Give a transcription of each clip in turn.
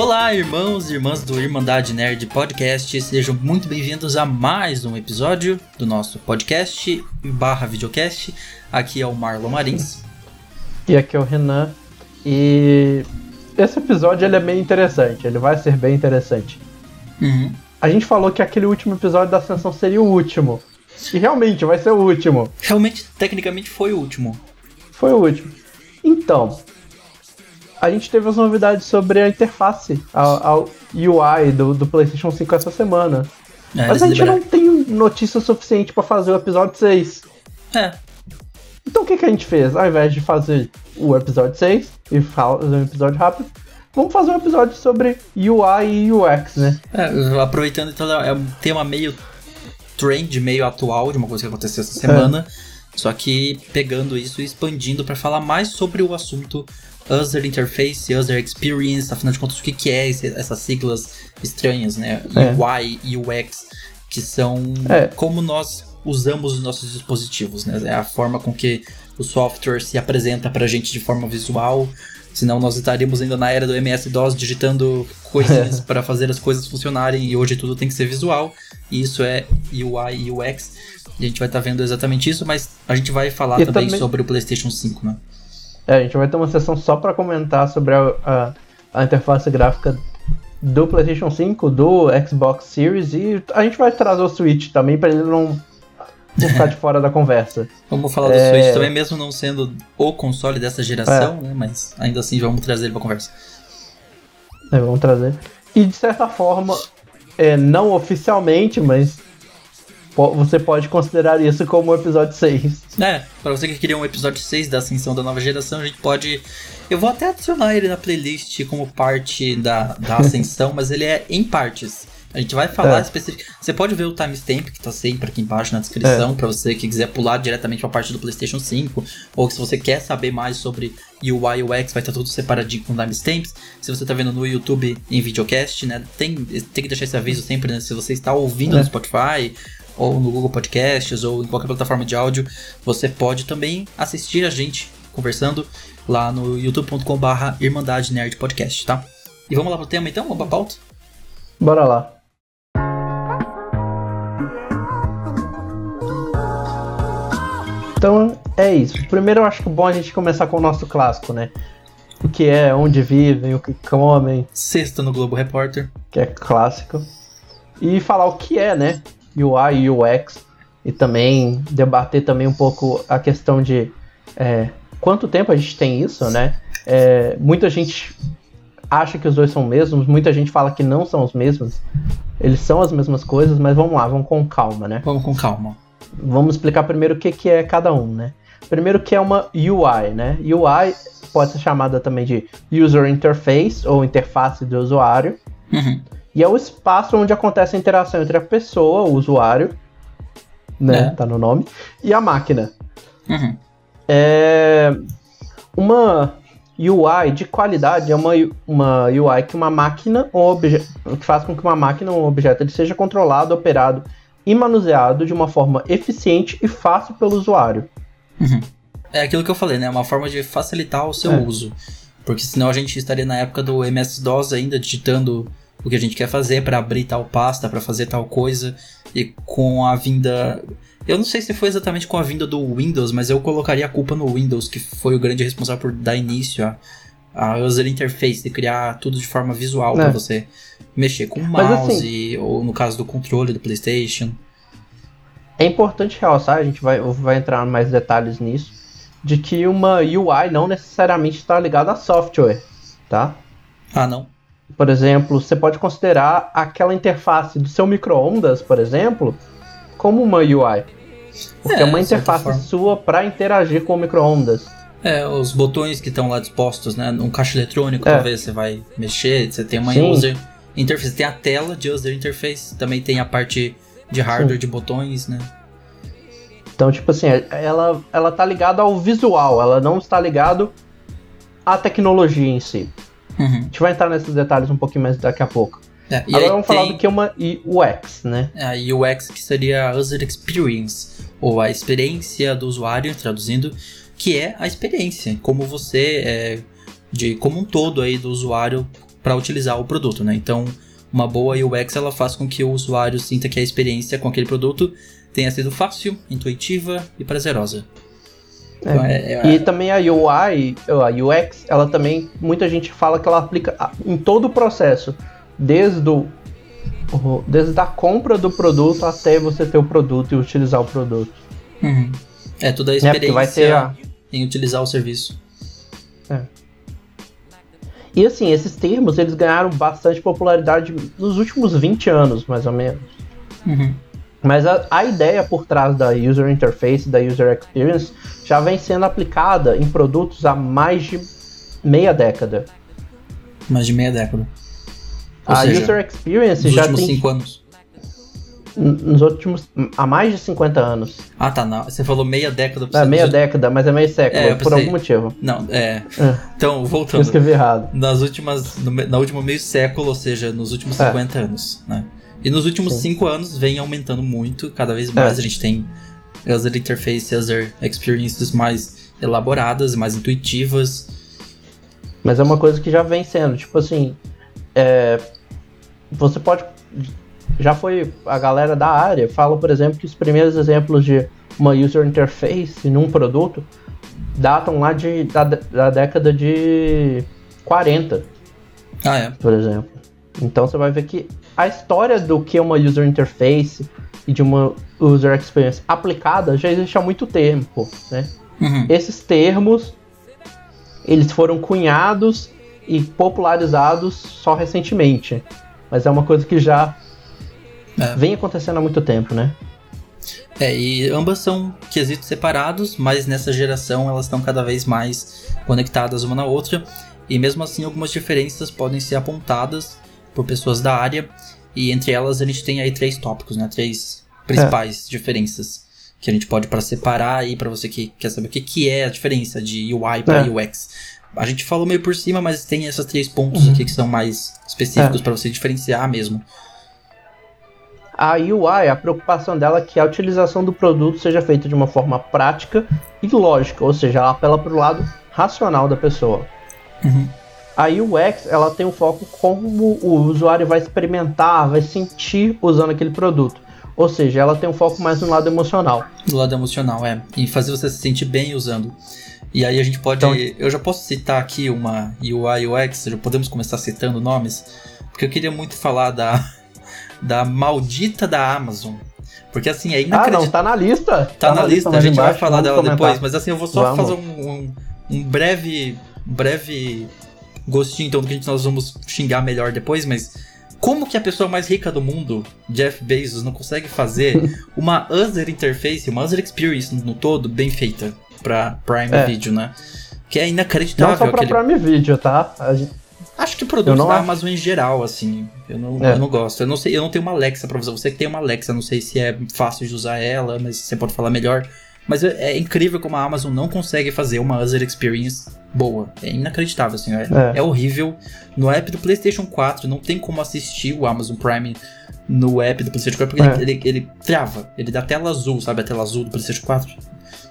Olá, irmãos e irmãs do Irmandade Nerd Podcast, sejam muito bem-vindos a mais um episódio do nosso podcast barra videocast. Aqui é o Marlon Marins. E aqui é o Renan. E esse episódio ele é bem interessante, ele vai ser bem interessante. Uhum. A gente falou que aquele último episódio da Ascensão seria o último. E realmente vai ser o último. Realmente, tecnicamente, foi o último. Foi o último. Então, a gente teve as novidades sobre a interface, a, a UI do, do PlayStation 5 essa semana. É, Mas a gente liberaram. não tem notícia suficiente pra fazer o episódio 6. É, Então o que, que a gente fez? Ao invés de fazer o episódio 6 e fazer um episódio rápido, vamos fazer um episódio sobre UI e UX, né? é, aproveitando então, é um tema meio trend, meio atual de uma coisa que aconteceu essa semana. Só que pegando isso e expandindo para falar mais sobre o assunto User Interface, User Experience, afinal de contas, o que, que é esse- essas siglas estranhas, né? É. UI e UX, que são É. como nós usamos os nossos dispositivos, né? É a forma com que o software se apresenta pra gente de forma visual. Senão nós estaríamos ainda na era do MS-DOS digitando coisinhas para fazer as coisas funcionarem e hoje tudo tem que ser visual. E isso é UI e UX. E a gente vai estar vendo exatamente isso, mas a gente vai falar também, também- sobre o PlayStation 5, né? É, a gente vai ter uma sessão só pra comentar sobre a, a, a interface gráfica do PlayStation 5, do Xbox Series e a gente vai trazer o Switch também pra ele não, não ficar de fora da conversa. Vamos falar do É. Switch também, mesmo não sendo o console dessa geração, né? Mas ainda assim vamos trazer ele pra conversa. É, vamos trazer. E de certa forma, é, não oficialmente, mas você pode considerar isso como o episódio 6. É, pra você que queria um episódio 6 da Ascensão da Nova Geração, a gente pode. Eu vou até adicionar ele na playlist como parte da, da Ascensão, mas ele é em partes. A gente vai falar É. específico. Você pode ver o timestamp que tá sempre aqui embaixo na descrição, pra você que quiser pular diretamente pra parte do PlayStation 5, ou que se você quer saber mais sobre UI e UX, vai estar tudo separadinho com timestamps. Se você tá vendo no YouTube em videocast, né, tem, tem que deixar esse aviso sempre, né, se você está ouvindo É. no Spotify, ou no Google Podcasts, ou em qualquer plataforma de áudio, você pode também assistir a gente conversando lá no youtube.com/barra Irmandade Nerd Podcast, tá? E vamos lá pro tema então? Vamos pra pauta? Bora lá. Então é isso. Primeiro eu acho que é bom a gente começar com o nosso clássico, né? O que é, onde vivem, o que comem, Sexta no Globo Repórter. que é clássico. E falar o que é, né? UI e UX. E também debater também um pouco a questão de é, quanto tempo a gente tem isso, né? É, muita gente acha que os dois são os mesmos, muita gente fala que não são os mesmos. Eles são as mesmas coisas, mas vamos lá, vamos com calma, né? Vamos com calma. Vamos explicar primeiro o que, que é cada um, né? Primeiro que é uma UI, né? UI pode ser chamada também de User Interface ou interface do usuário. Uhum. E é o espaço onde acontece a interação entre a pessoa, o usuário, né? É. Tá no nome, e a máquina. Uhum. É uma UI de qualidade é uma, uma UI que uma máquina, obje, que faz com que uma máquina, um objeto, ele seja controlado, operado e manuseado de uma forma eficiente e fácil pelo usuário. Uhum. É aquilo que eu falei, né? Uma forma de facilitar o seu É. uso. Porque senão a gente estaria na época do MS-DOS ainda digitando o que a gente quer fazer para abrir tal pasta, para fazer tal coisa. E com a vinda. Eu não sei se foi exatamente com a vinda do Windows, mas eu colocaria a culpa no Windows, que foi o grande responsável por dar início a, a user interface, de criar tudo de forma visual É. para você mexer com o Mas mouse, assim- ou no caso do controle do PlayStation. É importante realçar, a gente vai, vai entrar em mais detalhes nisso, de que uma UI não necessariamente está ligada a software, tá? Ah, não. Por exemplo, você pode considerar aquela interface do seu micro-ondas, por exemplo, como uma UI. Porque é, É, uma interface sua para interagir com o micro-ondas. É, os botões que estão lá dispostos, né? Num caixa eletrônico, É. talvez você vai mexer, você tem uma Sim. user interface, tem a tela de user interface, também tem a parte de hardware Sim. de botões, né? Então, tipo assim, ela, ela tá ligada ao visual, ela não está ligado à tecnologia em si. Uhum. A gente vai entrar nesses detalhes um pouquinho mais daqui a pouco. É, Agora vamos falar tem do que é uma UX, né? a UX, que seria a User Experience, ou a experiência do usuário, traduzindo, que é a experiência, como você, é, de como um todo aí do usuário para utilizar o produto, né? Então, uma boa UX ela faz com que o usuário sinta que a experiência com aquele produto tenha sido fácil, intuitiva e prazerosa. É. Então, é, é... E também a UI, a UX, ela também, muita gente fala que ela aplica em todo o processo, desde o, desde a compra do produto até você ter o produto e utilizar o produto. Uhum. É, toda a experiência né? vai ter a... em utilizar o serviço. É. E assim, esses termos eles ganharam bastante popularidade nos últimos 20 anos, mais ou menos. Uhum. Mas a, a, ideia por trás da user interface, da user experience, já vem sendo aplicada em produtos há mais de meia década. Mais de meia década. Ou a seja, user experience nos já últimos tem. cinco anos. Nos últimos. há mais de 50 anos. Ah, tá. Não. Você falou meia década. É, meia década, mas é meio século, é, por algum motivo. Não, é. é. Então, voltando. Eu escrevi errado. Nas últimas. No, na última meio século, ou seja, nos últimos é. 50 anos, né? E nos últimos 5 anos vem aumentando muito, cada vez mais é. a gente tem user interface, user experiences mais elaboradas, mais intuitivas. Mas é uma coisa que já vem sendo, tipo assim, é, você pode, já foi a galera da área fala, por exemplo, que os primeiros exemplos de uma user interface num produto datam lá de, da, da década de 40. Ah, é. Por exemplo. Então você vai ver que a história do que é uma user interface e de uma user experience aplicada já existe há muito tempo, né? Uhum. Esses termos eles foram cunhados e popularizados só recentemente, mas é uma coisa que já é. vem acontecendo há muito tempo, né? É, e ambas são quesitos separados, mas nessa geração elas estão cada vez mais conectadas uma na outra, e mesmo assim algumas diferenças podem ser apontadas por pessoas da área, e entre elas a gente tem aí três tópicos, né? Três principais é. diferenças que a gente pode para separar aí para você que quer saber o que, que é a diferença de UI para é. UX. A gente falou meio por cima, mas tem esses três pontos uhum. aqui que são mais específicos é. para você diferenciar mesmo. A UI, a preocupação dela é que a utilização do produto seja feita de uma forma prática e lógica, ou seja, ela apela para o lado racional da pessoa. Uhum. A UX, ela tem o um foco como o usuário vai experimentar, vai sentir usando aquele produto. Ou seja, ela tem um foco mais no lado emocional. No lado emocional, é. Em fazer você se sentir bem usando. E aí a gente pode. Então, eu já posso citar aqui uma UI UX, já podemos começar citando nomes, porque eu queria muito falar da, da maldita da Amazon. Porque assim, é inacreditável. Ah, não, tá na lista. Tá, tá na, na, lista, a gente embaixo, vai falar dela comentar. depois, mas assim, eu vou só vamos. fazer um, um, um breve. breve gostinho então do que nós vamos xingar melhor depois, mas como que a pessoa mais rica do mundo, Jeff Bezos, não consegue fazer uma user interface, uma user experience no todo bem feita para Prime é. Video, né? Que é inacreditável. Não só pra aquele... Prime Video, tá? Gente... Acho que produtos da Amazon em geral, assim, eu não, é. eu não gosto. Eu não sei, eu não tenho uma Alexa pra você. Você que tem uma Alexa, não sei se é fácil de usar ela, mas você pode falar melhor. Mas é, é incrível como a Amazon não consegue fazer uma user experience boa. É inacreditável, assim. É, é. é, horrível. No app do PlayStation 4 não tem como assistir o Amazon Prime no app do PlayStation 4 porque é. ele, ele, ele, trava. Ele dá tela azul, sabe? A tela azul do PlayStation 4.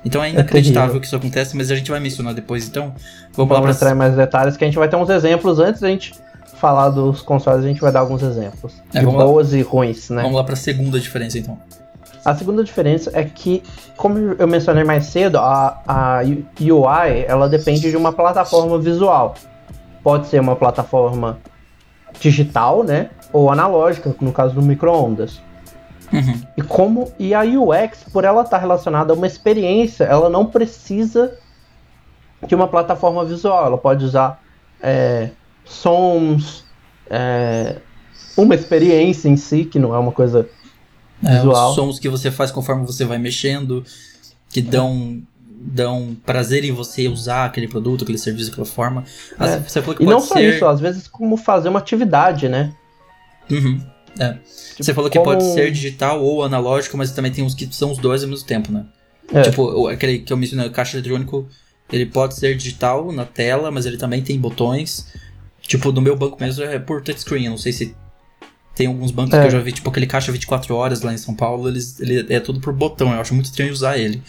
Então é, é inacreditável que isso acontece, mas a gente vai mencionar depois. Então vamos, vamos lá entrar em mais detalhes que a gente vai ter uns exemplos antes da gente falar dos consoles. A gente vai dar alguns exemplos é, de boas lá. e ruins, né? Vamos lá para a segunda diferença então. A segunda diferença é que, como eu mencionei mais cedo, a, a UI ela depende de uma plataforma visual. Pode ser uma plataforma digital, né? Ou analógica, no caso do microondas. Uhum. E como e a UX, por ela estar relacionada a uma experiência, ela não precisa de uma plataforma visual. Ela pode usar é, sons, é, uma experiência em si, que não é uma coisa é, os sons que você faz conforme você vai mexendo, que dão dão prazer em você usar aquele produto, aquele serviço, aquela forma. É. e não só ser... isso, às vezes como fazer uma atividade, né? Uhum. É. Tipo, você falou que como... pode ser digital ou analógico, mas também tem uns que são os dois ao mesmo tempo, né? É. Tipo, aquele que eu mencionei, o caixa eletrônico, ele pode ser digital na tela, mas ele também tem botões. Tipo, no meu banco mesmo é por touchscreen, eu não sei se tem alguns bancos é. que eu já vi, tipo aquele caixa 24 horas lá em São Paulo, eles, ele é tudo por botão, eu acho muito estranho usar ele.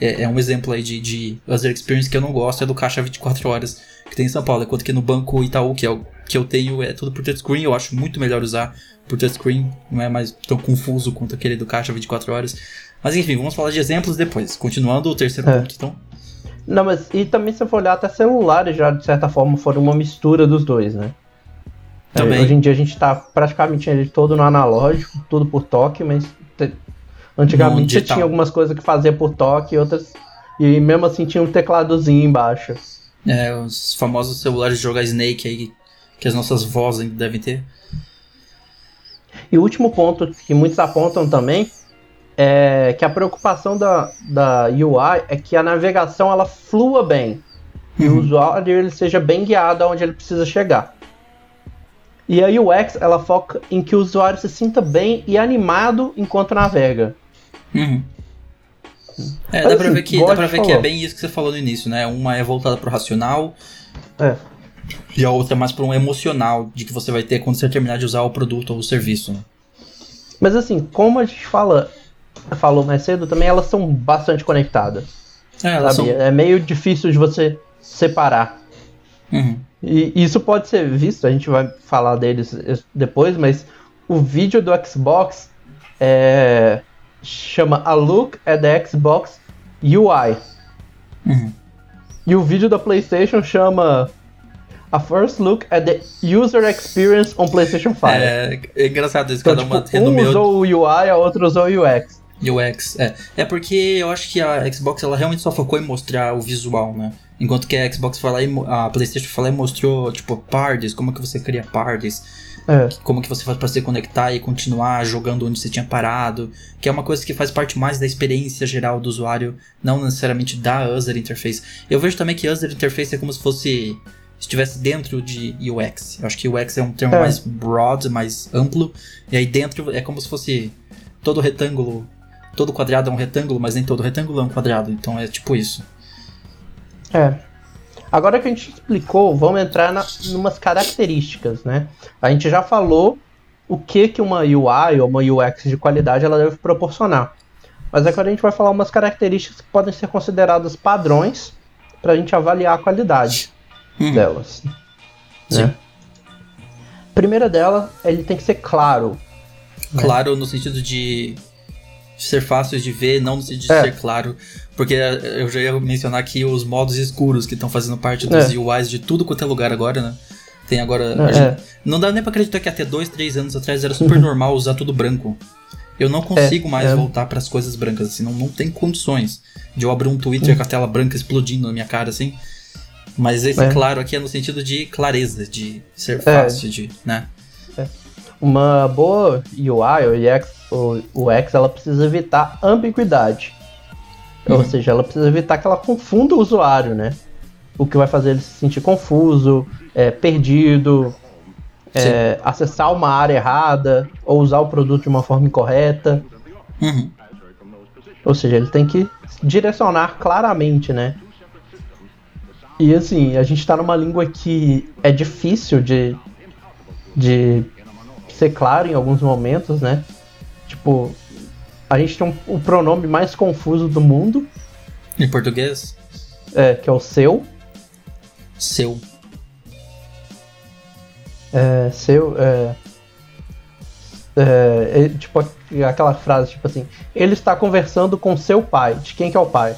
É, é um exemplo aí de, de user experience que eu não gosto, é do caixa 24 horas que tem em São Paulo, enquanto que no banco Itaú, que é o que eu tenho é tudo por touchscreen, eu acho muito melhor usar por touchscreen, não é mais tão confuso quanto aquele do caixa 24 horas. Mas enfim, vamos falar de exemplos depois. Continuando o terceiro é. ponto, então. Não, mas e também se for olhar até celulares já de certa forma foram uma mistura dos dois, né? Também. É, hoje em dia a gente tá praticamente todo no analógico, tudo por toque, mas te... antigamente você tinha algumas coisas que fazia por toque e outras. E mesmo assim tinha um tecladozinho embaixo. É, os famosos celulares de jogar Snake aí, que as nossas vozes ainda devem ter. E o último ponto que muitos apontam também é que a preocupação da, da UI é que a navegação ela flua bem uhum. e o uhum. usuário ele seja bem guiado aonde ele precisa chegar. E a UX ela foca em que o usuário se sinta bem e animado enquanto navega. Uhum. É, dá, assim, pra ver, que, dá pra ver que é bem isso que você falou no início, né? Uma é voltada pro racional. É. E a outra é mais para um emocional de que você vai ter quando você terminar de usar o produto ou o serviço. Né? Mas assim, como a gente fala, falou mais cedo, também elas são bastante conectadas. É, elas são... é meio difícil de você separar. Uhum. E isso pode ser visto, a gente vai falar deles depois, mas o vídeo do Xbox é, chama A Look at the Xbox UI. Uhum. E o vídeo da PlayStation chama a first look at the user experience on PlayStation 5. É, é engraçado isso, então, cada uma tipo, um usou o UI, a outra usou o UX. UX, é. É porque eu acho que a Xbox ela realmente só focou em mostrar o visual, né? Enquanto que a Xbox foi lá e a PlayStation foi lá e mostrou, tipo, parties, como que você cria parties, é. como que você faz para se conectar e continuar jogando onde você tinha parado, que é uma coisa que faz parte mais da experiência geral do usuário, não necessariamente da user interface. Eu vejo também que user interface é como se fosse estivesse dentro de UX. Eu acho que UX é um termo é. mais broad, mais amplo, e aí dentro é como se fosse todo retângulo, todo quadrado é um retângulo, mas nem todo retângulo é um quadrado, então é tipo isso. É. Agora que a gente explicou, vamos entrar na, umas características, né? A gente já falou o que, que uma UI ou uma UX de qualidade ela deve proporcionar. Mas agora a gente vai falar umas características que podem ser consideradas padrões para a gente avaliar a qualidade hum. delas. Sim. Né? Primeira dela, ele tem que ser claro. Né? Claro no sentido de ser fácil de ver, não no sentido de é. ser claro. Porque eu já ia mencionar aqui os modos escuros que estão fazendo parte dos é. UIs de tudo quanto é lugar agora, né? Tem agora. É. Gente, não dá nem pra acreditar que até dois, três anos atrás era super uhum. normal usar tudo branco. Eu não consigo é, mais é. voltar para as coisas brancas, assim, não, não tem condições de eu abrir um Twitter uhum. com a tela branca explodindo na minha cara, assim. Mas esse é. claro aqui é no sentido de clareza, de ser é. fácil, é. de, né? É. Uma boa UI ou UX, ou UX, ela precisa evitar ambiguidade. Uhum. Ou seja, ela precisa evitar que ela confunda o usuário, né? O que vai fazer ele se sentir confuso, é, perdido, é, acessar uma área errada, ou usar o produto de uma forma incorreta. Uhum. Ou seja, ele tem que direcionar claramente, né? E assim, a gente tá numa língua que é difícil de, de ser claro em alguns momentos, né? Tipo, a gente tem um, o pronome mais confuso do mundo. Em português? É, que é o seu. Seu. É, seu, é, é, é, tipo aquela frase, tipo assim, ele está conversando com seu pai. De quem que é o pai?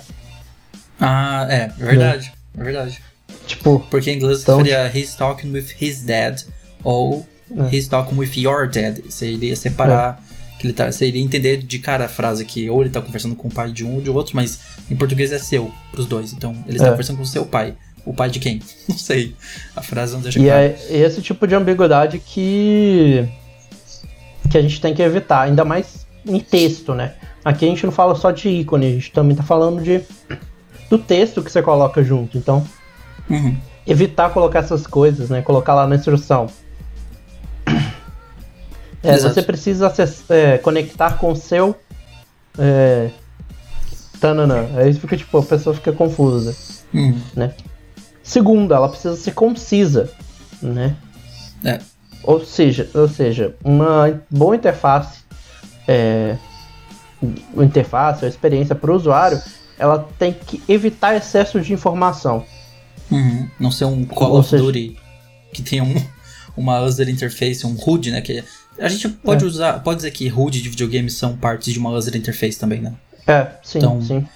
Ah, é, verdade. É verdade. Tipo. Porque em inglês então, seria he's talking with his dad ou é. he's talking with your dad. Você iria separar. Que ele tá, você iria entender de cara a frase que ou ele tá conversando com o pai de um ou de outro, mas em português é seu, pros dois. Então ele está é. conversando com o seu pai. O pai de quem? Não sei. A frase não deixa e claro. É esse tipo de ambiguidade que. que a gente tem que evitar, ainda mais em texto, né? Aqui a gente não fala só de ícone, a gente também tá falando de do texto que você coloca junto. Então, uhum. evitar colocar essas coisas, né? Colocar lá na instrução. É, você precisa é, conectar com o seu. É, tanana. Aí fica tipo, a pessoa fica confusa. Uhum. Né? Segundo, ela precisa ser concisa. Né? É. Ou seja, ou seja, uma boa interface. É, interface ou experiência para o usuário ela tem que evitar excesso de informação. Uhum. Não ser um Call of Duty que tem um, uma user interface, um HUD, né? Que a gente pode É. usar, pode dizer que HUD de videogame são partes de uma user interface também, né? É, sim, Então, sim.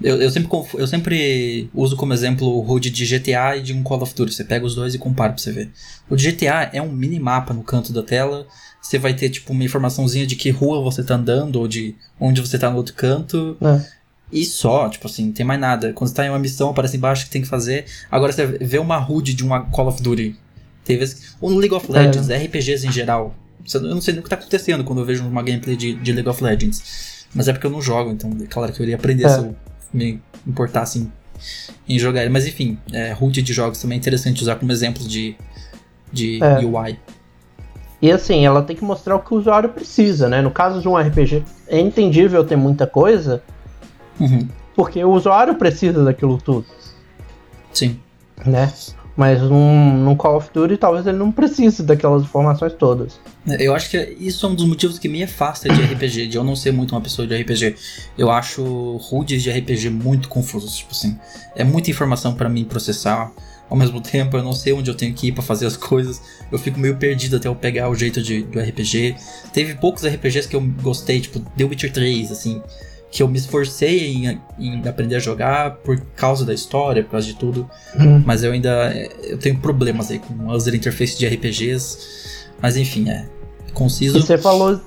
Eu, eu, sempre, eu sempre uso como exemplo o HUD de GTA e de um Call of Duty. Você pega os dois e compara pra você ver. O de GTA é um minimapa no canto da tela. Você vai ter, tipo, uma informaçãozinha de que rua você tá andando ou de onde você tá no outro canto. É. E só, tipo assim, não tem mais nada. Quando você tá em uma missão, aparece embaixo que tem que fazer. Agora você vê uma HUD de uma Call of Duty. Tem vezes. Ou no League of Legends, RPGs em geral. Eu não sei nem o que tá acontecendo quando eu vejo uma gameplay de, de League of Legends. Mas é porque eu não jogo, então é claro que eu iria aprender É. se eu me importasse em, em jogar ele. Mas enfim, é, HUD de jogos também é interessante usar como exemplo de, de É. UI. E assim, ela tem que mostrar o que o usuário precisa, né? No caso de um RPG, é entendível ter muita coisa, Uhum, porque o usuário precisa daquilo tudo, sim. né? Mas num, num Call of Duty talvez ele não precise daquelas informações todas. Eu acho que isso é um dos motivos que me afasta de RPG, de eu não ser muito uma pessoa de RPG. Eu acho HUDs de RPG muito confusos, tipo assim. É muita informação pra mim processar. Ao mesmo tempo, eu não sei onde eu tenho que ir pra fazer as coisas. Eu fico meio perdido até eu pegar o jeito de, do RPG. Teve poucos RPGs que eu gostei, tipo The Witcher 3, assim. Que eu me esforcei em, em aprender a jogar por causa da história, por causa de tudo. Hum. Mas eu ainda eu tenho problemas aí com user interface de RPGs. Mas enfim, é E conciso. você falou.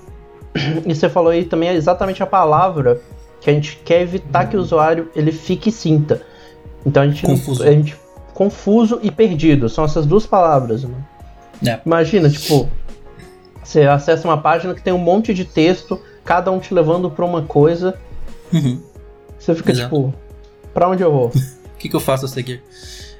E você falou aí também exatamente a palavra que a gente quer evitar que o usuário ele fique e sinta. Então a gente Confuso. a gente confuso e perdido, são essas duas palavras, né? É. Imagina, tipo, você acessa uma página que tem um monte de texto, cada um te levando pra uma coisa, Uhum. você fica Exato. tipo, pra onde eu vou? O que, que eu faço a seguir?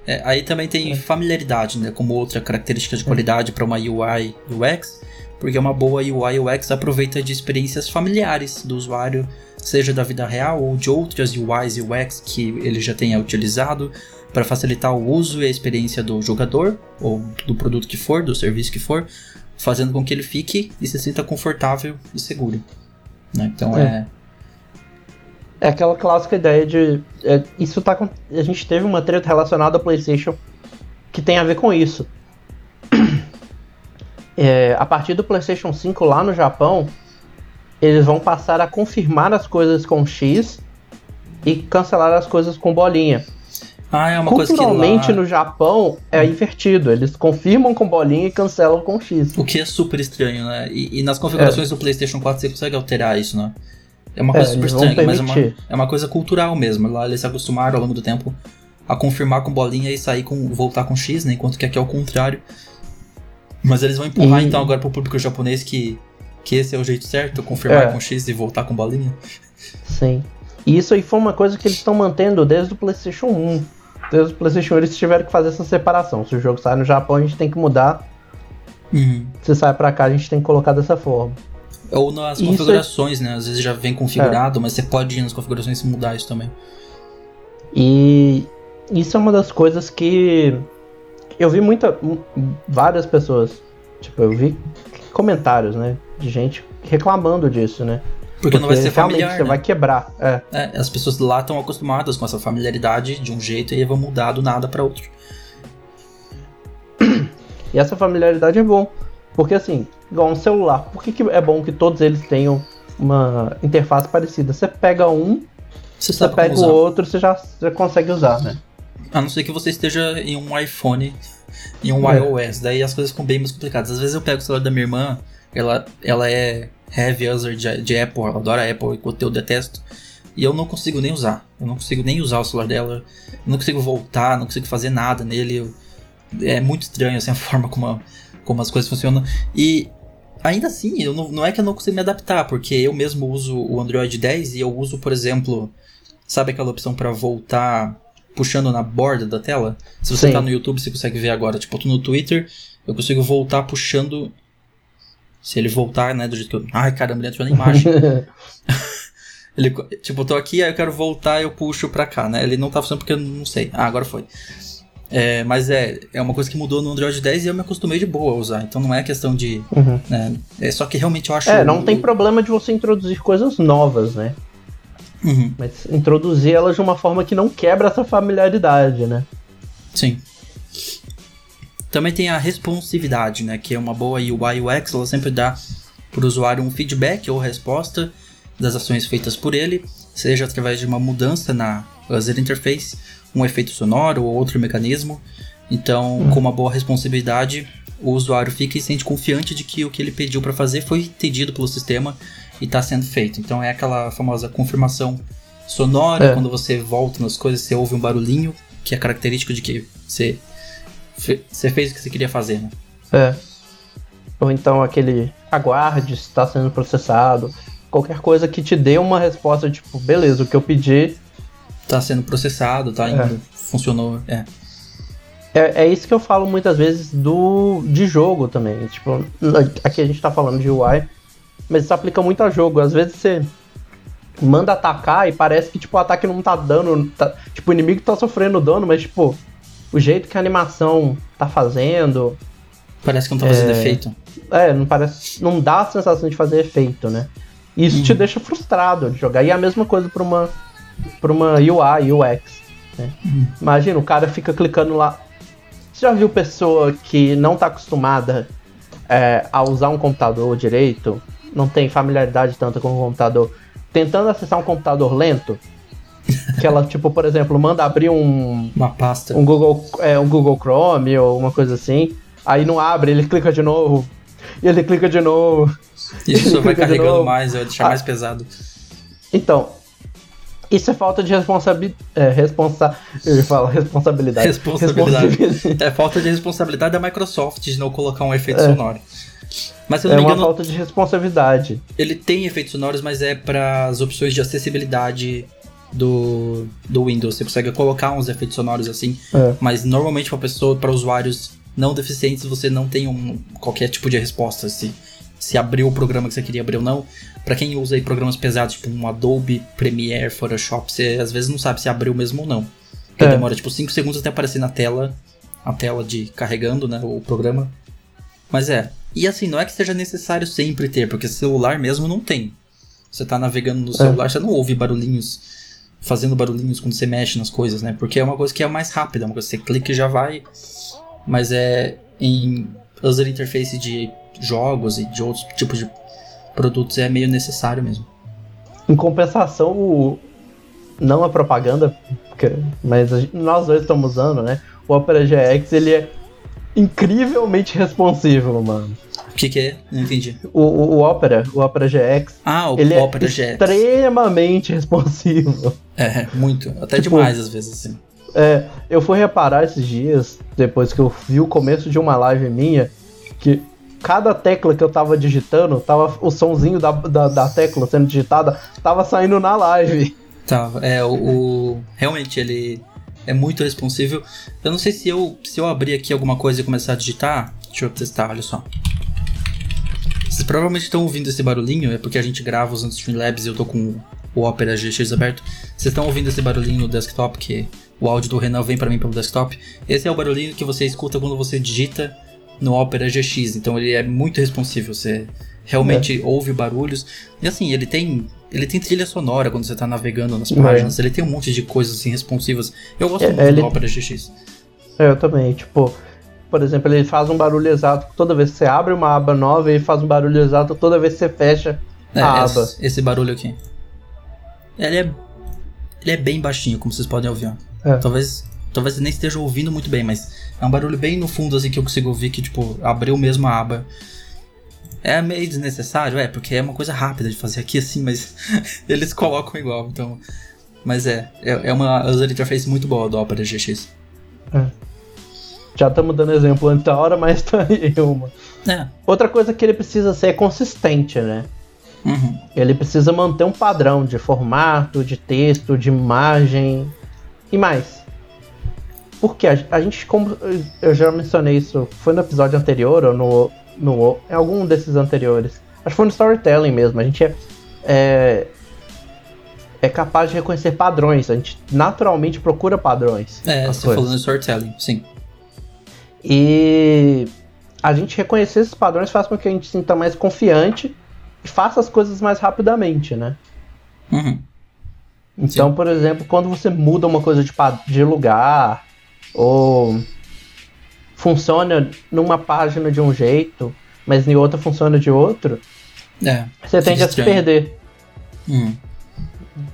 É, aí também tem familiaridade, né? Como outra característica de qualidade para uma UI UX, porque uma boa UI UX aproveita de experiências familiares do usuário, seja da vida real ou de outras UIs e UX que ele já tenha utilizado, para facilitar o uso e a experiência do jogador, ou do produto que for, do serviço que for, fazendo com que ele fique e se sinta confortável e seguro. né? Então É. é. É aquela clássica ideia de. é, isso tá. com- A gente teve uma treta relacionada ao PlayStation que tem a ver com isso. É, a partir do PlayStation 5 lá no Japão, eles vão passar a confirmar as coisas com X e cancelar as coisas com bolinha. Ah, é uma coisa que Culturalmente lá... no Japão é invertido. Eles confirmam com bolinha e cancelam com X. O que é super estranho, né? E, e nas configurações do PlayStation 4 você consegue alterar isso, né? É uma É, coisa super eles vão estranha, mas é uma, é uma coisa cultural mesmo. Lá eles se acostumaram ao longo do tempo a confirmar com bolinha e sair com. voltar com X, né? Enquanto que aqui é o contrário. Mas eles vão empurrar E- então agora pro público japonês que, que esse é o jeito certo, confirmar É. com X e voltar com bolinha. Sim. E isso aí foi uma coisa que eles estão mantendo desde o PlayStation 1. Desde o PlayStation 1 eles tiveram que fazer essa separação. Se o jogo sai no Japão, a gente tem que mudar. Uhum. Se sai pra cá, a gente tem que colocar dessa forma. Ou nas Isso é- configurações, né? Às vezes já vem configurado, mas você pode ir nas configurações e mudar isso também. E isso é uma das coisas que eu vi muita várias pessoas, tipo, eu vi comentários, né, de gente reclamando disso, né? Porque, não vai ser familiar. você né? vai quebrar. É. É, as pessoas lá estão acostumadas com essa familiaridade de um jeito e aí vão mudar do nada pra outro. E essa familiaridade é bom. Porque assim, igual um celular, por que, que é bom que todos eles tenham uma interface parecida? Você pega um, Você você pega o outro, você já, já consegue usar, né? A não ser que você esteja em um iPhone, em um É. iOS, daí as coisas ficam bem mais complicadas. Às vezes eu pego o celular da minha irmã, ela, ela é heavy user de, de Apple, ela adora Apple, enquanto eu detesto. E eu não consigo nem usar. Eu não consigo nem usar o celular dela. Não consigo voltar, não consigo fazer nada nele. eu- é muito estranho assim, a forma como, a- como as coisas funcionam. E ainda assim, eu não, não é que eu não consigo me adaptar, porque eu mesmo uso o Android 10 e eu uso, por exemplo, sabe aquela opção para voltar puxando na borda da tela? Se você Sim. tá no YouTube, você consegue ver agora. Tipo, eu tô no Twitter, eu consigo voltar puxando. Se ele voltar, né, do jeito que eu. Ai, caramba, ele entrou na imagem. Ele, tipo, eu tô aqui, aí eu quero voltar, eu puxo pra cá, né? Ele não tá funcionando porque eu não sei. Ah, agora foi. É, mas é, é uma coisa que mudou no Android 10 e eu me acostumei de boa a usar. Então não é questão de. Uhum. né, é só que realmente eu acho. É, não tem problema de você introduzir coisas novas, né? Uhum, Mas introduzir elas de uma forma que não quebra essa familiaridade, né? sim. Também tem a responsividade, né? Que é uma boa UI UX, ela sempre dá para o usuário um feedback ou resposta das ações feitas por ele, seja através de uma mudança na user interface, um efeito sonoro ou outro mecanismo. Então, hum. com uma boa responsabilidade, o usuário fica e sente confiante de que o que ele pediu para fazer foi entendido pelo sistema e está sendo feito. Então, é aquela famosa confirmação sonora, é. quando você volta nas coisas, você ouve um barulhinho, que é característico de que você, você fez o que você queria fazer, né? É. Ou então aquele aguarde se está sendo processado. Qualquer coisa que te dê uma resposta, tipo, beleza, o que eu pedi. Está sendo processado, tá indo, é. funcionou, é. É, é isso que eu falo muitas vezes do de jogo também. Tipo, aqui a gente tá falando de UI, mas isso aplica muito a jogo. Às vezes você manda atacar e parece que tipo, o ataque não tá dando. Tá, tipo, o inimigo tá sofrendo dano, mas tipo, o jeito que a animação tá fazendo. Parece que não tá fazendo é, efeito. É, não parece. Não dá a sensação de fazer efeito, né? Isso uhum. te deixa frustrado de jogar. E é a mesma coisa pra uma, pra uma UI, UX. Né? Uhum. Imagina, o cara fica clicando lá. Você já viu pessoa que não tá acostumada é, a usar um computador direito? Não tem familiaridade tanta com o computador tentando acessar um computador lento, que ela, tipo, por exemplo, manda abrir um. Uma pasta. Um Google, é, um Google Chrome ou uma coisa assim. Aí não abre, ele clica de novo. E ele clica de novo. Isso vai carregando mais, vai deixar ah, mais pesado. Então, isso é falta de responsabi é, responsa eu falo, responsabilidade. Responsabilidade. é falta de responsabilidade da Microsoft de não colocar um efeito é. sonoro. Mas se eu não é me engano, uma falta de responsabilidade. Ele tem efeitos sonoros, mas é para as opções de acessibilidade do, do Windows. Você consegue colocar uns efeitos sonoros assim, é. mas normalmente para pessoa, para usuários não deficientes, você não tem um, qualquer tipo de resposta se se abriu o programa que você queria abrir ou não. Para quem usa aí programas pesados, tipo um Adobe Premiere, Photoshop, você às vezes não sabe se abriu mesmo ou não. Porque é. demora tipo 5 segundos até aparecer na tela, a tela de carregando, né, o programa. Mas é, e assim, não é que seja necessário sempre ter, porque celular mesmo não tem. Você tá navegando no é. celular, é. você não ouve barulhinhos, fazendo barulhinhos quando você mexe nas coisas, né? Porque é uma coisa que é mais rápida, uma coisa que você clica e já vai. Mas é em user interface de jogos e de outros tipos de produtos é meio necessário mesmo. Em compensação, o... não a propaganda, mas nós dois estamos usando, né? O Opera GX ele é incrivelmente responsivo, mano. O que, que é? Não entendi. O, o, o Opera, o Opera GX. Ah, o ele é Opera é GX. extremamente responsivo. É, muito. Até tipo, demais às vezes, assim. É, eu fui reparar esses dias, depois que eu vi o começo de uma live minha, que cada tecla que eu tava digitando, tava o sonzinho da, da, da tecla sendo digitada, tava saindo na live. Tava, é, o, o realmente ele é muito responsível. Eu não sei se eu, se eu abrir aqui alguma coisa e começar a digitar. Deixa eu testar, olha só. Vocês provavelmente estão ouvindo esse barulhinho, é porque a gente grava usando Streamlabs e eu tô com o Opera GX aberto. Vocês estão ouvindo esse barulhinho no desktop, que o áudio do Renan vem para mim pelo desktop. Esse é o barulhinho que você escuta quando você digita no Opera GX. Então ele é muito responsivo. Você realmente é. ouve barulhos. E assim, ele tem ele tem trilha sonora quando você tá navegando nas páginas. É. Ele tem um monte de coisas assim responsivas. Eu gosto é, muito ele... do Opera GX. É, eu também. Tipo, por exemplo, ele faz um barulho exato toda vez que você abre uma aba nova e faz um barulho exato toda vez que você fecha é, a aba. Esse barulho aqui. Ele é, ele é bem baixinho, como vocês podem ouvir. É. Talvez, talvez nem esteja ouvindo muito bem, mas é um barulho bem no fundo assim que eu consigo ouvir que tipo abriu mesmo a aba. É meio desnecessário, é, porque é uma coisa rápida de fazer aqui assim, mas eles colocam igual, então. Mas é, é, é uma user interface muito boa do Opera GX. É. Já estamos dando exemplo antes da hora, mas tá aí uma. É. Outra coisa que ele precisa ser é consistente, né? Uhum. Ele precisa manter um padrão de formato, de texto, de imagem e mais. Porque a, a gente, como eu já mencionei isso, foi no episódio anterior ou no no, em algum desses anteriores. Acho que foi no storytelling mesmo. A gente é, é, é capaz de reconhecer padrões. A gente naturalmente procura padrões. É, você coisas. falando storytelling, sim. E a gente reconhecer esses padrões faz com que a gente se sinta mais confiante e faça as coisas mais rapidamente, né? Uhum. Então, Sim. por exemplo, quando você muda uma coisa de, de lugar ou funciona numa página de um jeito, mas em outra funciona de outro, É. você tende a se perder. Hum.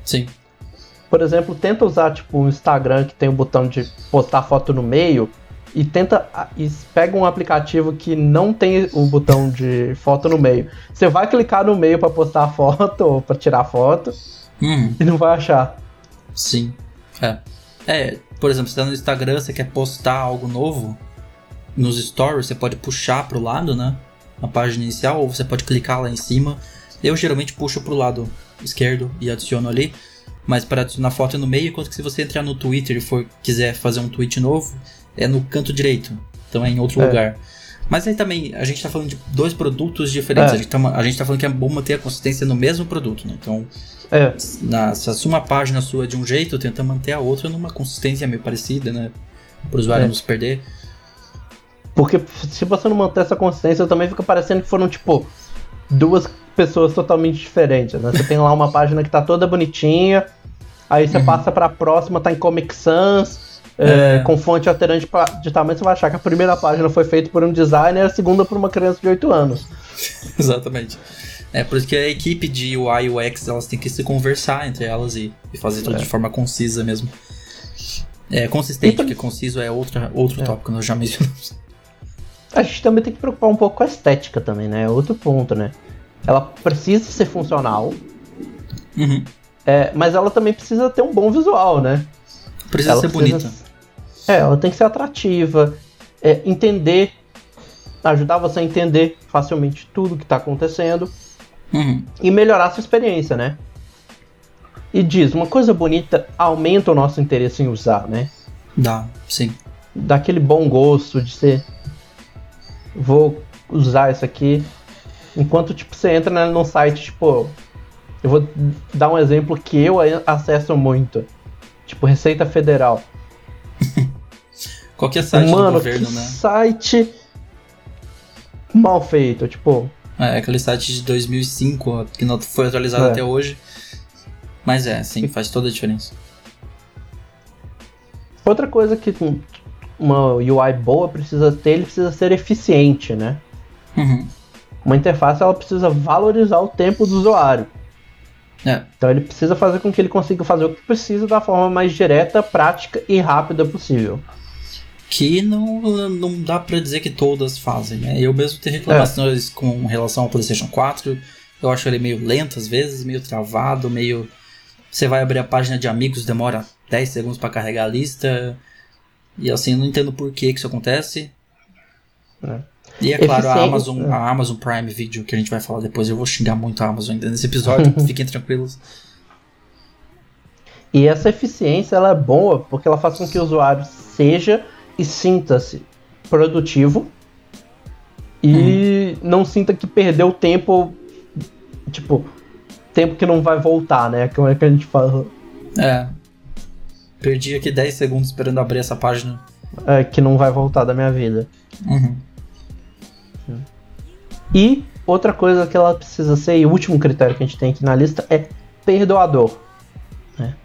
Sim. Por exemplo, tenta usar tipo o Instagram que tem o botão de postar foto no meio e tenta e pega um aplicativo que não tem o botão de foto no meio. Você vai clicar no meio pra postar a foto ou pra tirar a foto Hum. e não vai achar. Sim. É. É, por exemplo, você tá no Instagram, você quer postar algo novo, nos stories você pode puxar pro lado, né? Na página inicial, ou você pode clicar lá em cima. Eu geralmente puxo pro lado esquerdo e adiciono ali. Mas para adicionar foto é no meio, enquanto que se você entrar no Twitter e for quiser fazer um tweet novo, é no canto direito. Então é em outro É. lugar. Mas aí também, a gente tá falando de dois produtos diferentes. É. A, gente tá, gente tá falando que é bom manter a consistência no mesmo produto, né? Então, É, na, se a uma página sua é de um jeito, tenta manter a outra numa consistência meio parecida, né? Para o usuário É. não se perder. porque se você não manter essa consistência, também fica parecendo que foram, tipo, duas pessoas totalmente diferentes, né? Você tem lá uma página que tá toda bonitinha, aí você Uhum. passa pra próxima, tá em Comic Sans, é, É. com fonte alterante de tamanho, você vai achar que a primeira página foi feita por um designer, a segunda por uma criança de 8 anos. Exatamente. É por isso que a equipe de UI e UX elas têm que se conversar entre elas e, e fazer tudo É. de forma concisa mesmo. É consistente, E tam- porque conciso é outra, outro É. tópico, nós já mencionamos. A gente também tem que preocupar um pouco com a estética também, né? É outro ponto, né? Ela precisa ser funcional, Uhum. é, mas ela também precisa ter um bom visual, né? Precisa ela ser precisa- bonita. É, ela tem que ser atrativa, é, entender, ajudar você a entender facilmente tudo que está acontecendo Uhum. e melhorar sua experiência, né? E diz, uma coisa bonita aumenta o nosso interesse em usar, né? Dá, sim. Dá aquele bom gosto de ser. Vou usar isso aqui. Enquanto tipo, você entra né, num site, tipo. Eu vou dar um exemplo que eu acesso muito. Tipo, Receita Federal. Qualquer site Mano, do governo, que né? site mal feito. Tipo, É aquele site de 2005 ó, que não foi atualizado É. até hoje. Mas é, sim, faz toda a diferença. outra coisa que um- uma UI boa precisa ter, ele precisa ser eficiente, né? Uhum. Uma interface ela precisa valorizar o tempo do usuário. É. Então ele precisa fazer com que ele consiga fazer o que precisa da forma mais direta, prática e rápida possível. Que não, não dá pra dizer que todas fazem, né? Eu mesmo tenho reclamações com relação ao PlayStation 4. Eu acho ele meio lento às vezes, meio travado, meio. Você vai abrir a página de amigos, demora 10 segundos pra carregar a lista. E assim, eu não entendo por que que isso acontece. É. E é claro, a Amazon, é. a Amazon Prime Video, que a gente vai falar depois, eu vou xingar muito a Amazon ainda nesse episódio, fiquem tranquilos. E essa eficiência ela é boa porque ela faz com que o usuário seja e sinta-se produtivo e não sinta que perdeu tempo, tipo, tempo que não vai voltar, né? Como é que a gente fala? É. Perdi aqui 10 segundos esperando abrir essa página. É, que não vai voltar da minha vida. Uhum. E outra coisa que ela precisa ser, e o último critério que a gente tem aqui na lista é perdoador. né?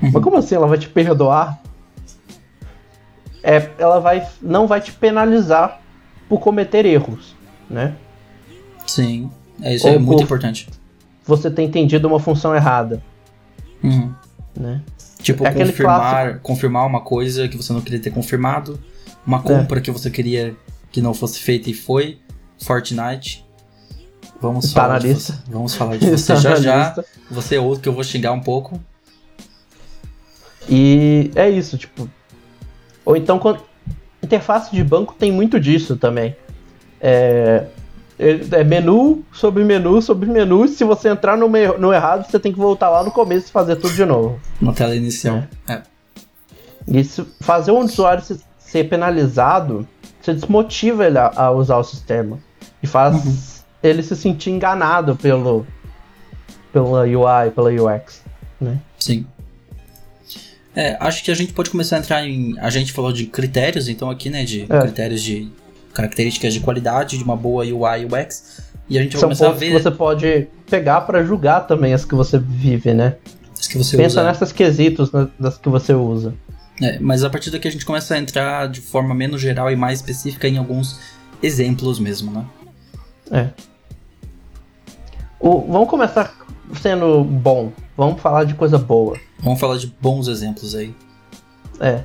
Uhum. Mas como assim ela vai te perdoar? É, ela vai, não vai te penalizar por cometer erros, né? Sim, é isso Ou é muito por- importante. Você ter entendido uma função errada, Uhum. né? Tipo, É confirmar, confirmar uma coisa que você não queria ter confirmado, uma É. compra que você queria que não fosse feita e foi, Fortnite. Vamos Tá falar de você. Vamos falar de você Tá já já. Você é outro que eu vou xingar um pouco. E é isso, tipo. Ou então, quando... interface de banco tem muito disso também. É, é menu sobre menu sobre menu. E se você entrar no, me- no errado, você tem que voltar lá no começo e fazer tudo de novo. Na tela inicial. É. Isso, fazer um usuário se- ser penalizado, você desmotiva ele a, a usar o sistema. E faz Uhum. ele se sentir enganado pelo, pela UI, pela UX. Né? Sim. É, acho que a gente pode começar a entrar em. A gente falou de critérios, então, aqui, né? De É. critérios de características de qualidade de uma boa UI UX. E a gente vai São começar a pontos que ver você pode pegar para julgar também as que você vive, né? as que você Pensa usa. nessas quesitos né, das que você usa. É, mas a partir daqui a gente começa a entrar de forma menos geral e mais específica em alguns exemplos mesmo, né? É. O, vamos começar sendo bom. Vamos falar de coisa boa. Vamos falar de bons exemplos aí. É.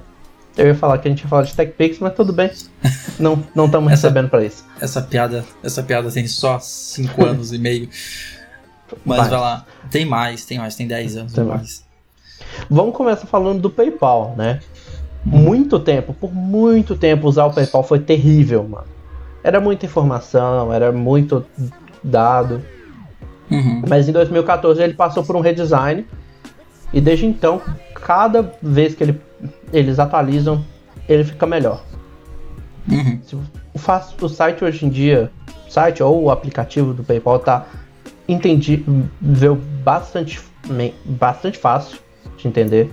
Eu ia falar que a gente ia falar de TechPix, mas tudo bem. Não não estamos recebendo para isso. Essa piada, essa piada tem só 5 anos e meio. Mas vai. vai lá. Tem mais, tem mais, tem 10 anos tem mais. mais. Vamos começar falando do PayPal, né? Muito tempo, por muito tempo usar o PayPal foi terrível, mano. Era muita informação, era muito dado. Uhum. Mas em 2014 ele passou por um redesign e desde então, cada vez que ele, eles atualizam, ele fica melhor. Uhum. O, o site hoje em dia, site ou o aplicativo do PayPal tá entendível bastante, bastante fácil de entender.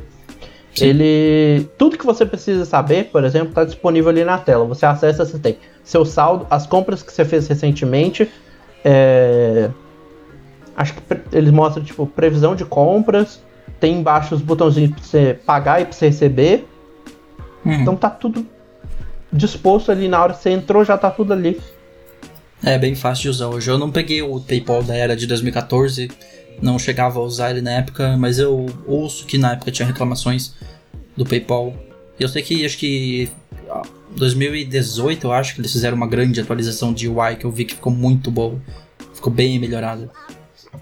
Sim. Ele. Tudo que você precisa saber, por exemplo, está disponível ali na tela. Você acessa, você tem seu saldo, as compras que você fez recentemente. É, acho que eles mostram tipo previsão de compras. Tem embaixo os botãozinhos para você pagar e para você receber. Uhum. Então tá tudo disposto ali na hora que você entrou, já tá tudo ali. É bem fácil de usar hoje. Eu não peguei o PayPal da era de 2014 não chegava a usar ele na época, mas eu ouço que na época tinha reclamações do PayPal. Eu sei que acho que 2018 eu acho que eles fizeram uma grande atualização de UI que eu vi que ficou muito boa. Ficou bem melhorada.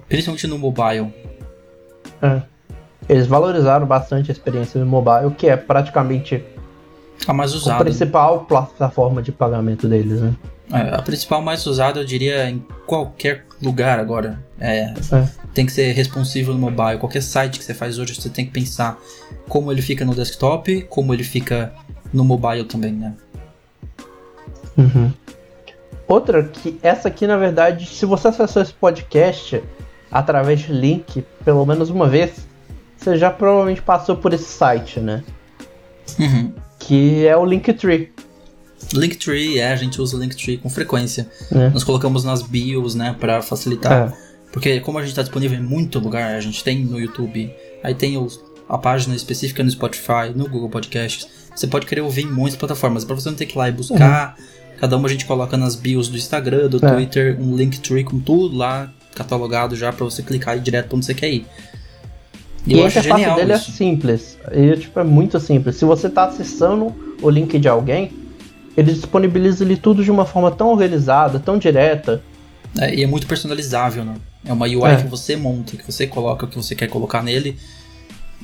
Principalmente no mobile. É. Eles valorizaram bastante a experiência do mobile, que é praticamente a mais usada. A principal plataforma de pagamento deles, né? É, a principal mais usada, eu diria, em qualquer lugar agora. É, é, Tem que ser responsivo no mobile. Qualquer site que você faz hoje, você tem que pensar como ele fica no desktop, como ele fica no mobile também, né? Uhum. Outra que essa aqui, na verdade, se você acessou esse podcast através de link, pelo menos uma vez, você já provavelmente passou por esse site, né? Uhum. Que é o Linktree. Linktree, é, a gente usa o Linktree com frequência. É. Nós colocamos nas bios, né, para facilitar. É. Porque como a gente está disponível em muito lugar, a gente tem no YouTube, aí tem o, a página específica no Spotify, no Google Podcasts. Você pode querer ouvir em muitas plataformas, para você não ter que ir lá e buscar. Uhum. Cada uma a gente coloca nas bios do Instagram, do é. Twitter, um Linktree com tudo lá catalogado já para você clicar e ir direto pra onde você quer ir. E, a interface dele é isso. é simples. E, tipo, é muito simples. Se você está acessando o link de alguém, ele disponibiliza ali tudo de uma forma tão organizada, tão direta. É, e é muito personalizável, né? É uma UI é. que você monta, que você coloca o que você quer colocar nele.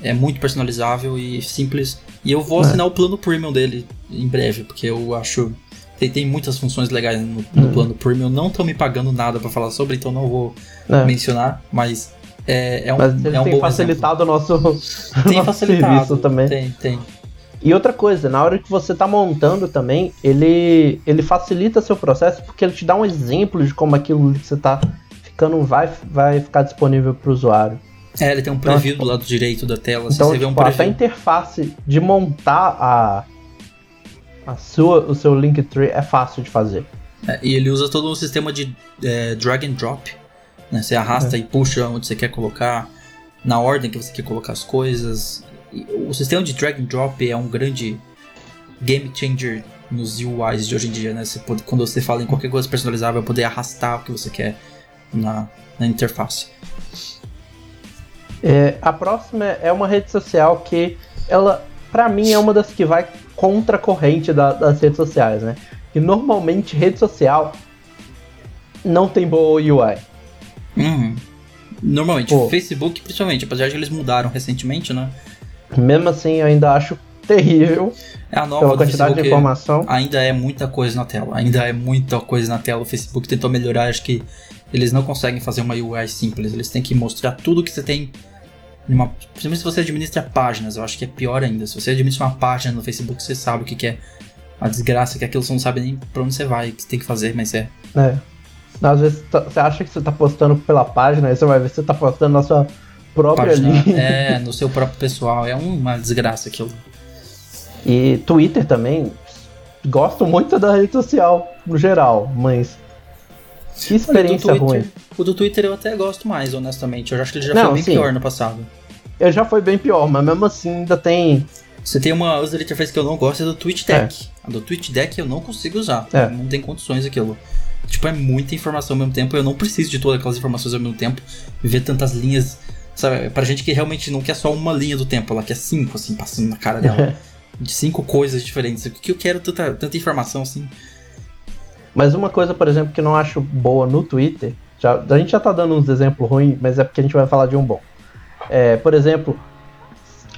É muito personalizável e simples. E eu vou é. assinar o plano premium dele em breve, porque eu acho. Tem, tem muitas funções legais no, no hum. plano premium. Não estão me pagando nada para falar sobre, então não vou é. mencionar, mas é, é um, mas ele é um tem facilitado exemplo. o nosso, tem nosso facilitado, serviço também. Tem, tem. E outra coisa, na hora que você está montando também, ele, ele facilita seu processo porque ele te dá um exemplo de como aquilo que você está ficando vai, vai ficar disponível para o usuário. É, ele tem um então, preview então, do lado direito da tela. Então, você tipo, vê um tipo, até a interface de montar a, a sua, o seu Linktree é fácil de fazer. É, e ele usa todo um sistema de é, drag and drop. Né? Você arrasta é. e puxa onde você quer colocar, na ordem que você quer colocar as coisas o sistema de drag and drop é um grande game changer nos UIs de hoje em dia, né? Você pode, quando você fala em qualquer coisa personalizável, poder arrastar o que você quer na, na interface. É, a próxima é uma rede social que ela, para mim, é uma das que vai contra a corrente da, das redes sociais, né? Que normalmente rede social não tem boa UI. Uhum. Normalmente, Pô. Facebook principalmente, apesar de eles mudaram recentemente, né? Mesmo assim, eu ainda acho terrível. É a nova pela quantidade Facebook de informação. Ainda é muita coisa na tela. Ainda é muita coisa na tela. O Facebook tentou melhorar, acho que eles não conseguem fazer uma UI simples. Eles têm que mostrar tudo que você tem. Numa, principalmente se você administra páginas, eu acho que é pior ainda. Se você administra uma página no Facebook, você sabe o que, que é a desgraça, que aquilo você não sabe nem pra onde você vai, o que você tem que fazer, mas é. É. Às vezes tá, você acha que você tá postando pela página, aí você vai ver que você tá postando na sua própria Página, ali. É, no seu próprio pessoal. É uma desgraça aquilo. E Twitter também. Gosto muito da rede social, no geral, mas. Que experiência Olha, ruim. O do Twitter eu até gosto mais, honestamente. Eu acho que ele já Não, foi bem sim. pior no passado. Ele já foi bem pior, mas mesmo assim ainda tem. Você tem uma user interface que eu não gosto, é do Twitch Deck. É. A do Twitch Deck eu não consigo usar. É. Não tem condições aquilo. Tipo, é muita informação ao mesmo tempo. Eu não preciso de todas aquelas informações ao mesmo tempo. Ver tantas linhas. Sabe, pra gente que realmente não quer só uma linha do tempo, ela quer cinco, assim, passando na cara dela. de cinco coisas diferentes. O que eu quero tanta, tanta informação assim? Mas uma coisa, por exemplo, que não acho boa no Twitter. Já, a gente já tá dando uns exemplos ruins, mas é porque a gente vai falar de um bom. É, por exemplo,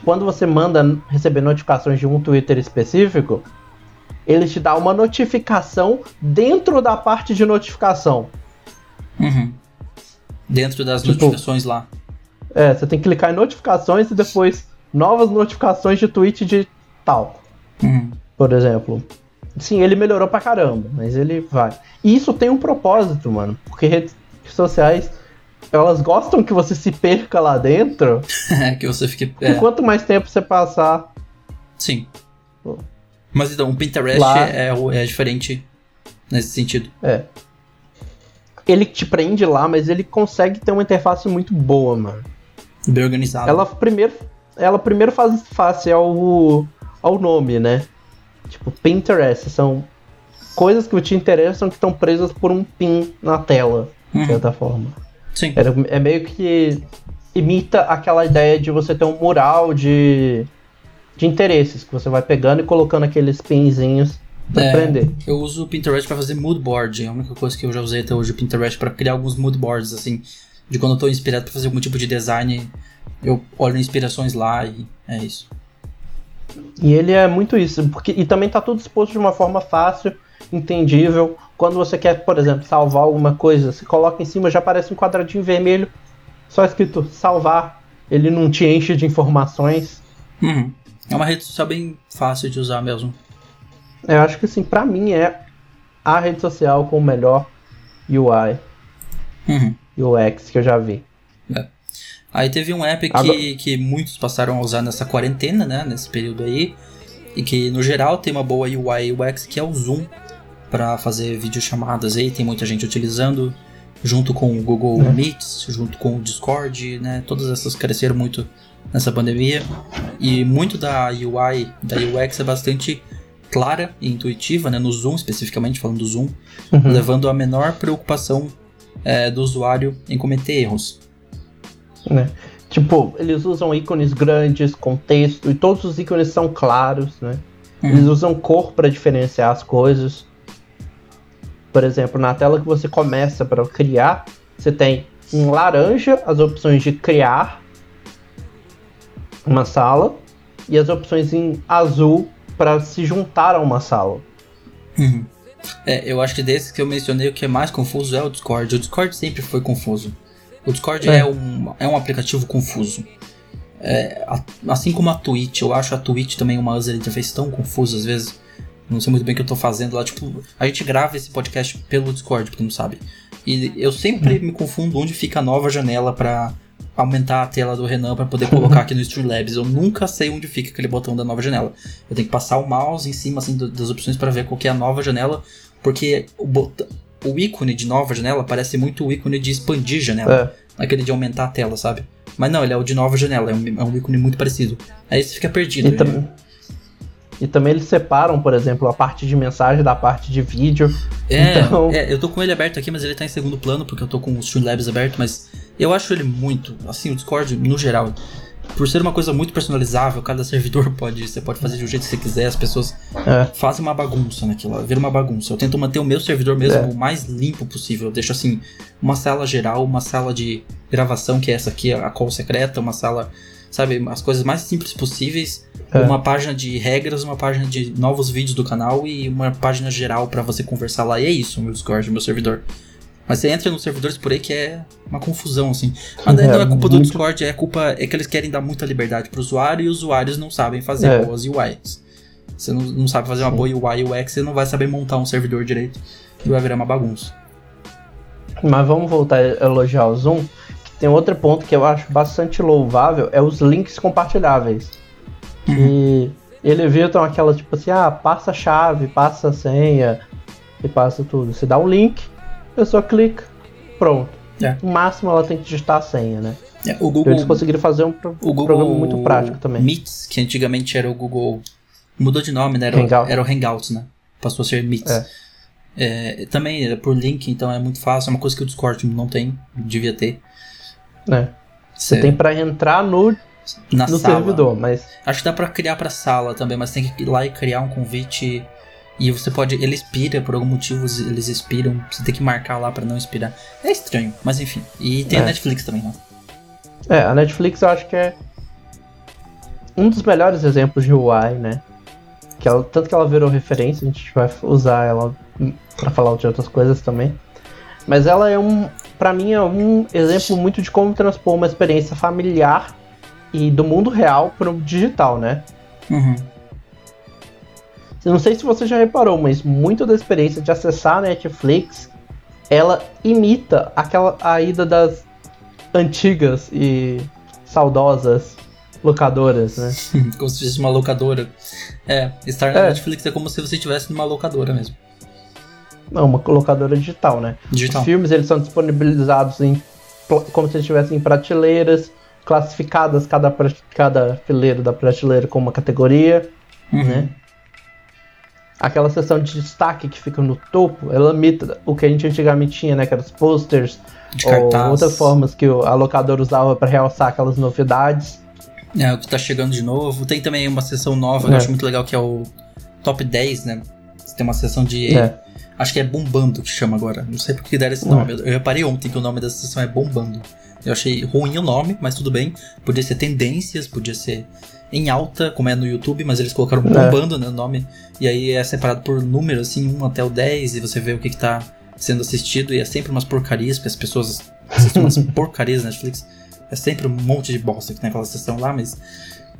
quando você manda receber notificações de um Twitter específico, ele te dá uma notificação dentro da parte de notificação. Uhum. Dentro das tipo, notificações lá. É, você tem que clicar em notificações e depois novas notificações de tweet de tal. Uhum. Por exemplo. Sim, ele melhorou pra caramba, mas ele vai. E isso tem um propósito, mano. Porque redes sociais elas gostam que você se perca lá dentro. É, que você fique. É. E quanto mais tempo você passar. Sim. Pô. Mas então, o Pinterest lá... é, é diferente nesse sentido. É. Ele te prende lá, mas ele consegue ter uma interface muito boa, mano. Bem organizada. Ela primeiro, ela primeiro faz face ao, ao nome, né? Tipo, Pinterest. São coisas que te interessam que estão presas por um pin na tela, de uhum. certa forma. Sim. É, é meio que imita aquela ideia de você ter um mural de, de interesses, que você vai pegando e colocando aqueles pinzinhos pra é, prender. Eu uso o Pinterest para fazer mood board, é a única coisa que eu já usei até hoje o Pinterest para criar alguns mood boards, assim, de quando eu tô inspirado para fazer algum tipo de design, eu olho inspirações lá e é isso. E ele é muito isso, porque e também tá tudo exposto de uma forma fácil, entendível. Quando você quer, por exemplo, salvar alguma coisa, você coloca em cima, já aparece um quadradinho vermelho, só escrito salvar. Ele não te enche de informações. Uhum. É uma rede social bem fácil de usar mesmo. Eu acho que assim, pra mim é a rede social com o melhor UI. Uhum. UX que eu já vi. É. Aí teve um app que, Agora... que muitos passaram a usar nessa quarentena, né? Nesse período aí. E que no geral tem uma boa UI e UX que é o Zoom para fazer videochamadas aí, tem muita gente utilizando, junto com o Google é. Meets, junto com o Discord, né? Todas essas cresceram muito nessa pandemia. E muito da UI, da UX é bastante clara e intuitiva, né? No Zoom, especificamente, falando do Zoom, uhum. levando a menor preocupação é, do usuário em cometer erros. Né? Tipo, eles usam ícones grandes, contexto, e todos os ícones são claros, né? Uhum. Eles usam cor para diferenciar as coisas. Por exemplo, na tela que você começa para criar, você tem em laranja as opções de criar uma sala e as opções em azul para se juntar a uma sala. Uhum. É, eu acho que desses que eu mencionei, o que é mais confuso é o Discord. O Discord sempre foi confuso. O Discord é, é um, é um aplicativo confuso. É, assim como a Twitch, eu acho a Twitch também uma user interface tão confusa às vezes não sei muito bem o que eu tô fazendo lá. Tipo, a gente grava esse podcast pelo Discord, porque não sabe. E eu sempre me confundo onde fica a nova janela para aumentar a tela do Renan para poder colocar aqui no Streamlabs. Eu nunca sei onde fica aquele botão da nova janela. Eu tenho que passar o mouse em cima assim, das opções para ver qual é a nova janela, porque o, botão, o ícone de nova janela parece muito o ícone de expandir janela. É. Aquele de aumentar a tela, sabe? Mas não, ele é o de nova janela, é um, é um ícone muito parecido. Aí você fica perdido. Então, e também eles separam, por exemplo, a parte de mensagem da parte de vídeo. É, então... é, eu tô com ele aberto aqui, mas ele tá em segundo plano, porque eu tô com o Streamlabs aberto, mas eu acho ele muito, assim, o Discord, no geral, por ser uma coisa muito personalizável, cada servidor pode, você pode fazer do jeito que você quiser, as pessoas é. fazem uma bagunça naquilo, vira uma bagunça. Eu tento manter o meu servidor mesmo é. o mais limpo possível. Eu deixo assim, uma sala geral, uma sala de gravação, que é essa aqui, a call secreta, uma sala, sabe, as coisas mais simples possíveis é. Uma página de regras, uma página de novos vídeos do canal e uma página geral para você conversar lá. E é isso, meu Discord, meu servidor. Mas você entra nos servidores por aí que é uma confusão, assim. Mas daí é, não é culpa muito... do Discord, é culpa. É que eles querem dar muita liberdade pro usuário e os usuários não sabem fazer é. boas UIs. Você não, não sabe fazer uma Sim. boa UI UX, você não vai saber montar um servidor direito e vai virar uma bagunça. Mas vamos voltar a elogiar o Zoom. Que tem outro ponto que eu acho bastante louvável, é os links compartilháveis. E ele então aquela tipo assim, ah, passa a chave, passa a senha e passa tudo. Você dá um link, pessoa clica, pronto. É. No máximo ela tem que digitar a senha, né? É, o Google, Então eles conseguiram fazer um pro- o Google programa muito prático também. Meets, que antigamente era o Google. Mudou de nome, né? Era, o- Hangout. era o Hangouts, né? Passou a ser Meets. É. É, também é por link, então é muito fácil. É uma coisa que o Discord não tem, devia ter. né? Você Cê- tem pra entrar no, na no sala. servidor, mas Acho que dá pra criar pra sala também, mas tem que ir lá e criar um convite. E você pode. Ele expira, por algum motivo eles expiram. Você tem que marcar lá pra não expirar. É estranho, mas enfim. E tem a É. Netflix também, né? é, a Netflix eu acho que é um dos melhores exemplos de UI, né? Que ela, tanto que ela virou referência, a gente vai usar ela pra falar de outras coisas também. Mas ela é um, Pra mim é um exemplo muito de como transpor uma experiência familiar e do mundo real pro digital, né? Uhum. Eu não sei se você já reparou, mas muito da experiência de acessar a Netflix, ela imita aquela a ida das antigas e saudosas locadoras, né? como se fosse uma locadora. É, estar na É. Netflix é como se você estivesse numa locadora mesmo. Não, uma locadora digital, né? Digital. Os filmes eles são disponibilizados em como se estivessem em prateleiras classificadas cada cada fileiro da prateleira com uma categoria. Uhum. né? Aquela seção de destaque que fica no topo, ela imita o que a gente antigamente tinha, né? Que eram os posters, De ou outras formas que o- a locadora usava para realçar aquelas novidades. É, o que tá chegando de novo. Tem também uma sessão nova que É. eu acho muito legal, que é o Top 10, né? Você tem uma sessão de. É. Acho que é Bombando que chama agora. Não sei por que deram esse É. nome. Eu eu reparei ontem que o nome dessa sessão é Bombando. Eu achei ruim o nome, mas tudo bem. Podia ser tendências, podia ser em alta, como é no YouTube, mas eles colocaram É. Bombando né, no nome. E aí é separado por número, assim, 1 até o 10, e você vê o que, que tá sendo assistido. E é sempre umas porcarias, porque as pessoas assistem umas porcarias na Netflix. É sempre um monte de bosta que tem aquela sessão lá, mas.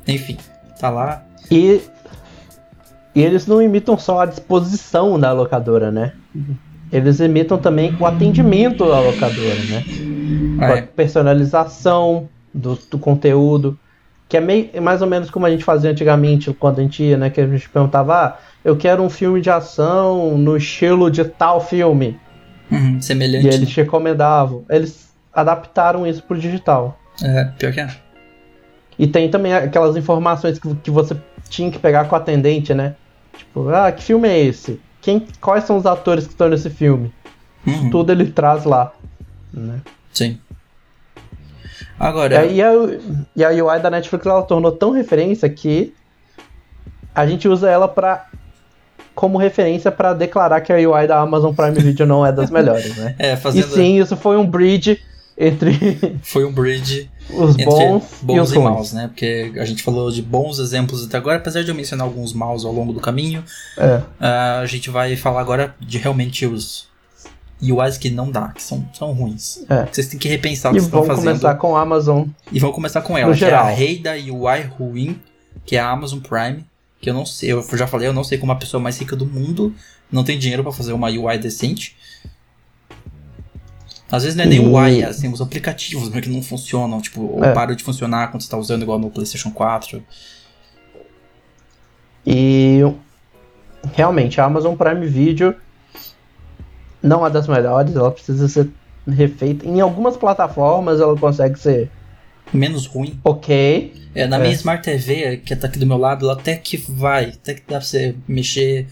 Enfim, tá lá. E, e eles não imitam só a disposição da locadora, né? Eles imitam também o atendimento da locadora, né? Com a É, personalização do, do conteúdo. Que é meio, é mais ou menos como a gente fazia antigamente, quando a gente ia, né? Que a gente perguntava, ah, eu quero um filme de ação no estilo de tal filme. uhum, E semelhante. eles te recomendavam. Eles adaptaram isso pro digital. É, pior que é. E tem também aquelas informações que, que você tinha que pegar com o atendente, né? Tipo, ah, que filme é esse? Quem, quais são os atores que estão nesse filme? Uhum, Tudo ele traz lá. Né? Sim. Agora. E, a, e a UI da Netflix ela tornou tão referência que a gente usa ela pra, como referência para declarar que a UI da Amazon Prime Video não é das melhores, né? É, E fazendo. sim, isso foi um bridge entre Foi um bridge os entre bons, e bons os e, ruins. maus, né? Porque a gente falou de bons exemplos até agora, apesar de eu mencionar alguns maus ao longo do caminho. É. ah, a gente vai falar agora de realmente os UIs que não dá, que são, são ruins. É. Vocês têm que repensar o E que vocês estão vamos fazendo. começar com a Amazon. E vamos começar com ela, que é geral. a rei da UI ruim, que é a Amazon Prime. Que eu não sei, eu já falei, eu não sei como a pessoa mais rica do mundo não tem dinheiro pra fazer uma UI decente. Às vezes não é nem E- UI, assim, os aplicativos que não funcionam, tipo, ou É. param de funcionar quando você tá usando igual no PlayStation 4. E realmente, a Amazon Prime Video não é das melhores, ela precisa ser refeita. Em algumas plataformas ela consegue ser Menos ruim. ok. É, na É. minha Smart TV, que tá aqui do meu lado, ela até que vai, até que dá pra você mexer,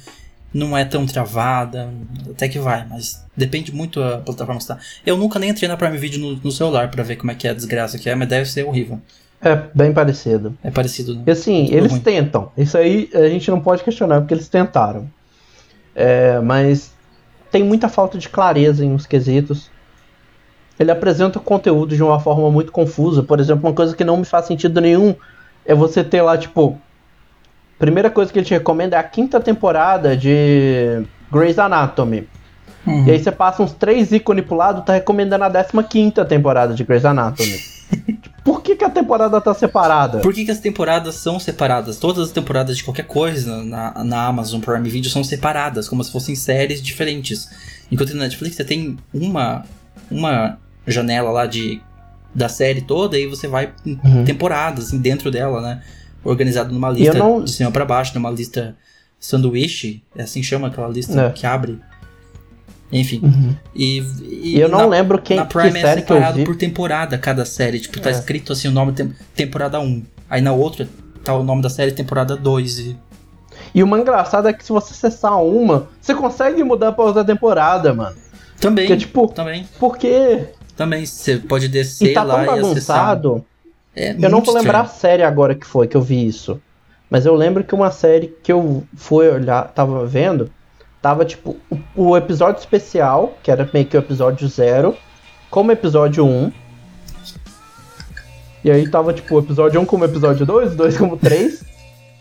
não é tão travada, até que vai, mas depende muito da plataforma que você tá. Eu nunca nem entrei na Prime Video no, no celular pra ver como é que é a desgraça que é, mas deve ser horrível. É bem parecido. É parecido. né? E assim, eles ruim. tentam. Isso aí a gente não pode questionar, porque eles tentaram. É, mas tem muita falta de clareza em uns quesitos. Ele apresenta o conteúdo de uma forma muito confusa. Por exemplo, uma coisa que não me faz sentido nenhum é você ter lá, tipo. Primeira coisa que ele te recomenda é a quinta temporada de Grey's Anatomy. Uhum. E aí você passa uns três ícones pro lado, tá recomendando a 15 temporada de Grey's Anatomy. Por que, que a temporada tá separada? Por que, que as temporadas são separadas? Todas as temporadas de qualquer coisa na, na Amazon Prime Video são separadas, como se fossem séries diferentes. Enquanto na Netflix você tem uma, uma janela lá de, da série toda e você vai em Uhum. temporadas assim, dentro dela, né? Organizado numa lista não- de cima pra baixo, numa lista sanduíche, é assim que chama aquela lista É. que abre. Enfim. Uhum. E, e, eu não lembro quem na Prime que é série separado que eu vi. por temporada cada série. Tipo, tá É. escrito assim o nome tem, temporada 1. Aí na outra tá o nome da série temporada 2. E... E uma engraçada é que se você acessar uma, você consegue mudar pra outra temporada, mano. Também. Porque, tipo, Também. por quê? Também. Você pode descer E tá lá tão e acessar. É Eu não vou lembrar a estranho. série agora que foi que eu vi isso. Mas eu lembro que uma série que eu fui olhar, tava vendo, tava tipo o, o episódio especial, que era meio que o episódio zero, como episódio 1. E aí tava tipo o episódio 1 como episódio 2, 2 como 3.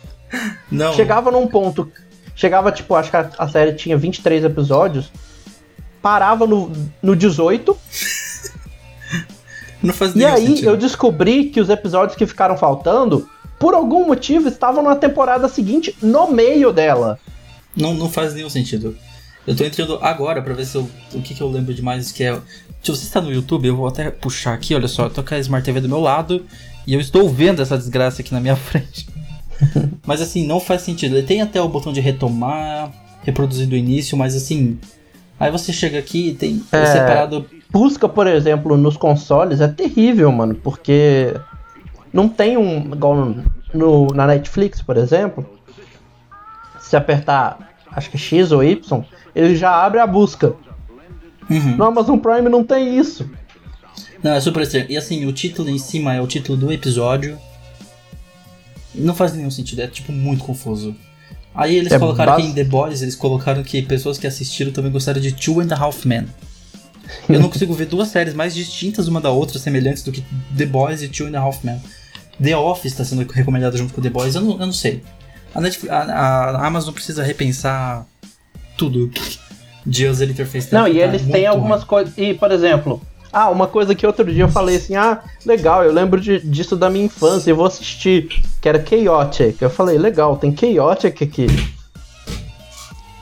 Não. Chegava num ponto. Chegava, tipo, acho que a, a série tinha 23 episódios. Parava no, no 18. Não faz E aí sentido. eu descobri que os episódios que ficaram faltando, por algum motivo, estavam na temporada seguinte, no meio dela. Não, não faz nenhum sentido. Eu tô entrando agora pra ver se eu, o que, que eu lembro demais que é. Se você está no YouTube, eu vou até puxar aqui, olha só, eu tô com a Smart TV do meu lado e eu estou vendo essa desgraça aqui na minha frente. mas assim, não faz sentido. Ele tem até o botão de retomar, reproduzir do início, mas assim. Aí você chega aqui e tem É. separado. Busca, por exemplo, nos consoles é terrível, mano, porque não tem um. Igual no, no- na Netflix, por exemplo. Se apertar, acho que X ou Y, ele já abre a busca. Uhum. No Amazon Prime não tem isso. Não, é super estranho. E assim, o título em cima é o título do episódio. Não faz nenhum sentido, é tipo muito confuso. Aí eles É colocaram bas- aqui em The Boys, eles colocaram que pessoas que assistiram também gostaram de Two and a Half Men. Eu não consigo ver duas séries mais distintas uma da outra, semelhantes do que The Boys e Two and a Half Men. The Office está sendo recomendado junto com The Boys, eu não, eu não sei. A, Netflix, a, a Amazon precisa repensar tudo de user interface. Não, tá- e tá eles têm algumas coisas. E, por exemplo, ah, uma coisa que outro dia eu falei assim: ah, legal, eu lembro de- disso da minha infância, eu vou assistir, que era Chaotic. Eu falei, legal, tem Chaotic aqui.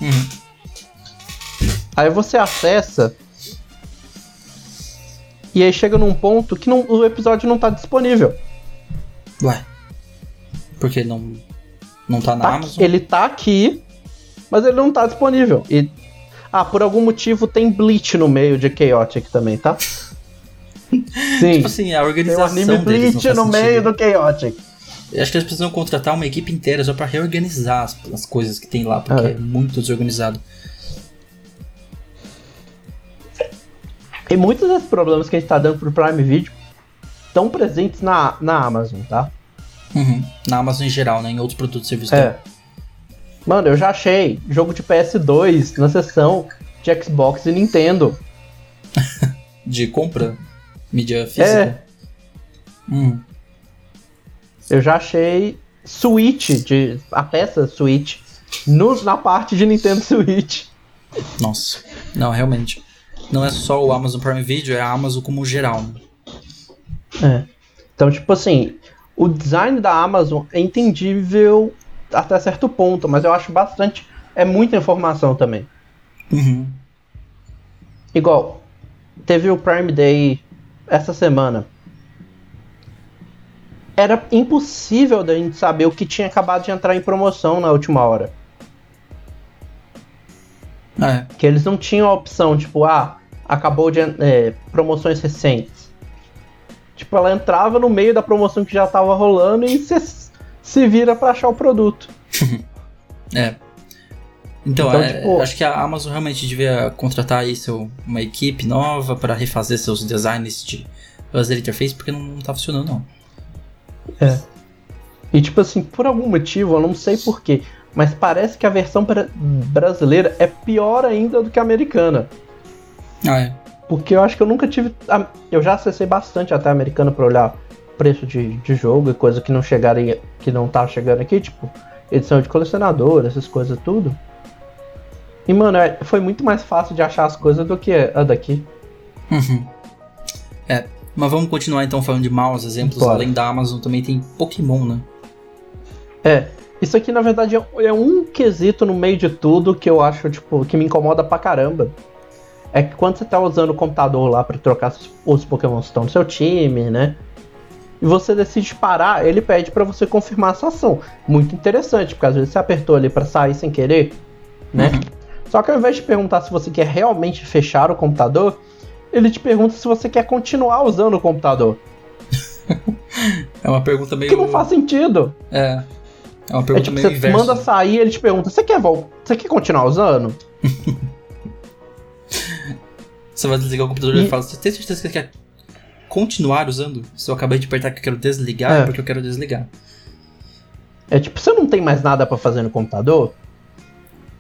Uhum. Aí você acessa. E aí chega num ponto que não- o episódio não tá disponível. Ué. Porque não, não tá na Tá- Amazon? ele tá aqui, mas ele não tá disponível. E. Ah, por algum motivo tem Bleach no meio de Chaotic também, tá? Sim. Tipo assim, a Tem organização anime deles não Bleach no sentido. meio do Chaotic. Eu acho que eles precisam contratar uma equipe inteira só pra reorganizar as, as coisas que tem lá, porque É. é muito desorganizado. E muitos desses problemas que a gente tá dando pro Prime Video estão presentes na, na Amazon, tá? Uhum. Na Amazon em geral, né? Em outros produtos e serviços. É. Mano, eu já achei jogo de PS2 na seção de Xbox e Nintendo. De compra, mídia física. É, Hum. eu já achei Switch, de, a peça Switch, no, na parte de Nintendo Switch. Nossa. Não, realmente. Não é só o Amazon Prime Video, é a Amazon como geral. É. Então, tipo assim, o design da Amazon é entendível até certo ponto, mas eu acho bastante. É muita informação também. Uhum. Igual, teve o Prime Day essa semana. Era impossível da gente saber o que tinha acabado de entrar em promoção na última hora. É. Que eles não tinham a opção, tipo, ah, acabou de. é, promoções recentes. Tipo, ela entrava no meio da promoção que já tava rolando e você se vira pra achar o produto. É. Então, Então, é, tipo- acho que a Amazon realmente devia contratar aí seu, uma equipe nova para refazer seus designs de user interface, porque não, não tá funcionando, não. E tipo assim, por algum motivo, eu não sei porquê, mas parece que a versão bra- brasileira é pior ainda do que a americana. Ah, é. Porque eu acho que eu nunca tive. Eu já acessei bastante até a americana pra olhar preço de, de jogo e coisa que não chegaram aí- que não tá chegando aqui, tipo, edição de colecionador, essas coisas tudo. E, mano, é- foi muito mais fácil de achar as coisas do que a daqui. Uhum. É, mas vamos continuar então falando de maus exemplos. Bora. Além da Amazon, também tem Pokémon, né? É, isso aqui na verdade é, é um quesito no meio de tudo que eu acho, tipo, que me incomoda pra caramba. É que quando você tá usando o computador lá pra trocar os- os Pokémon que estão no seu time, né? E você decide parar, ele pede pra você confirmar essa ação. Muito interessante, porque às vezes você apertou ali pra sair sem querer, né? Uhum. Só que ao invés de perguntar se você quer realmente fechar o computador, ele te pergunta se você quer continuar usando o computador. é uma pergunta meio. Que não faz sentido. É. É uma pergunta é, tipo, meio você inversa. manda sair ele te pergunta: você quer, você quer continuar usando? você vai desligar o computador e ele fala: você tem certeza que você quer continuar usando? Se eu acabei de apertar que eu quero desligar, é, é porque eu quero desligar. É tipo, você não tem mais nada para fazer no computador?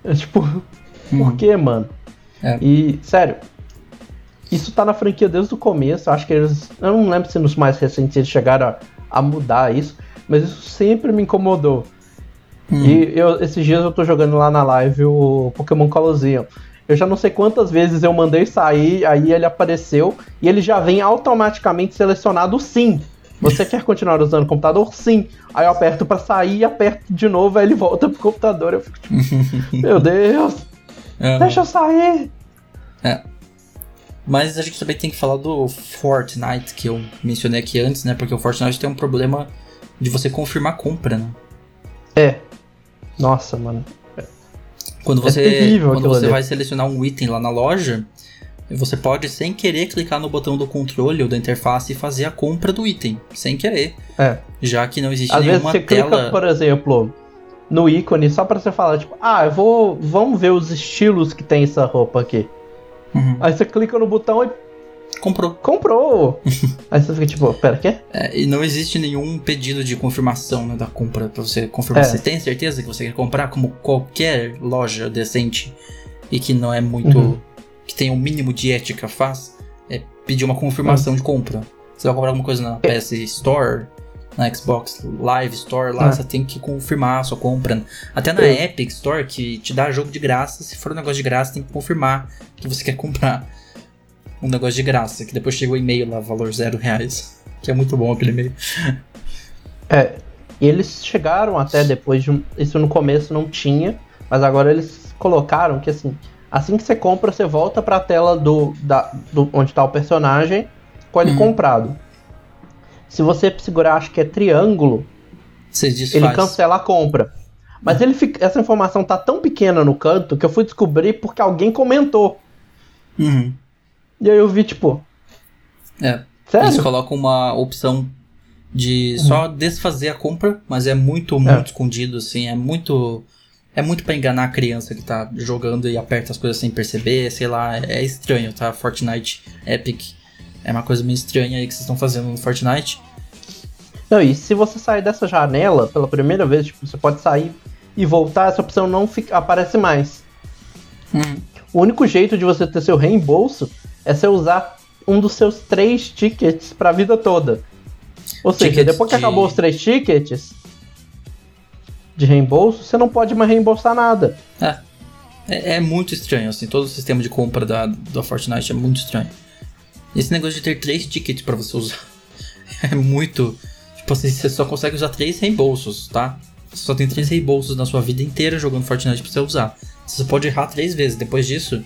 É tipo, hum. por que, mano? É. E, sério, isso tá na franquia desde o começo. Acho que eles. Eu não lembro se nos mais recentes eles chegaram a, a mudar isso, mas isso sempre me incomodou. Hum. E eu, esses dias eu tô jogando lá na live o Pokémon Colosseum. Eu já não sei quantas vezes eu mandei sair, aí ele apareceu e ele já vem automaticamente selecionado sim. Você quer continuar usando o computador? Sim. Aí eu aperto para sair, aperto de novo, aí ele volta pro computador. Eu fico tipo, meu Deus, uhum. deixa eu sair. É. Mas a gente também tem que falar do Fortnite, que eu mencionei aqui antes, né? Porque o Fortnite tem um problema de você confirmar a compra, né? É. Nossa, mano. Quando é você, é quando você vai selecionar um item lá na loja, você pode, sem querer, clicar no botão do controle ou da interface e fazer a compra do item, sem querer. É. Já que não existe Às nenhuma vezes você tela... clica, por exemplo, no ícone só para você falar, tipo, ah, eu vou, vamos ver os estilos que tem essa roupa aqui. Uhum. Aí você clica no botão e Comprou. Comprou! Aí você fica tipo, pera, quê? É, e não existe nenhum pedido de confirmação né, da compra pra você confirmar. É. Você tem certeza que você quer comprar como qualquer loja decente e que não é muito. Uhum. que tem o um mínimo de ética faz? É pedir uma confirmação uhum. de compra. Você vai comprar alguma coisa na PS Store, na Xbox Live Store, lá ah. você tem que confirmar a sua compra. Até na é. Epic Store, que te dá jogo de graça, se for um negócio de graça, tem que confirmar que você quer comprar um negócio de graça, que depois chegou o e-mail lá, valor zero reais. Que é muito bom aquele e-mail. É, e eles chegaram até depois de um, Isso no começo não tinha, mas agora eles colocaram que assim, assim que você compra, você volta pra tela do, da, do onde tá o personagem com ele uhum. comprado. Se você segurar, acho que é triângulo, ele cancela a compra. Mas ele fica, essa informação tá tão pequena no canto que eu fui descobrir porque alguém comentou. Uhum. E aí eu vi, tipo. É. Sério? Eles colocam uma opção de só desfazer a compra, mas é muito, muito é. escondido, assim, é muito. É muito para enganar a criança que tá jogando e aperta as coisas sem perceber, sei lá, é estranho, tá? Fortnite Epic é uma coisa meio estranha aí que vocês estão fazendo no Fortnite. Não, e se você sair dessa janela pela primeira vez, tipo, você pode sair e voltar, essa opção não fica, aparece mais. Hum. O único jeito de você ter seu reembolso é você usar um dos seus três tickets pra vida toda. Ou seja, Ticket depois que de... acabou os três tickets de reembolso, você não pode mais reembolsar nada. É. É, é muito estranho, assim, todo o sistema de compra da, da Fortnite é muito estranho. Esse negócio de ter três tickets para você usar é muito. Tipo assim, você só consegue usar três reembolsos, tá? Você só tem três reembolsos na sua vida inteira jogando Fortnite pra você usar. Você pode errar três vezes. Depois disso,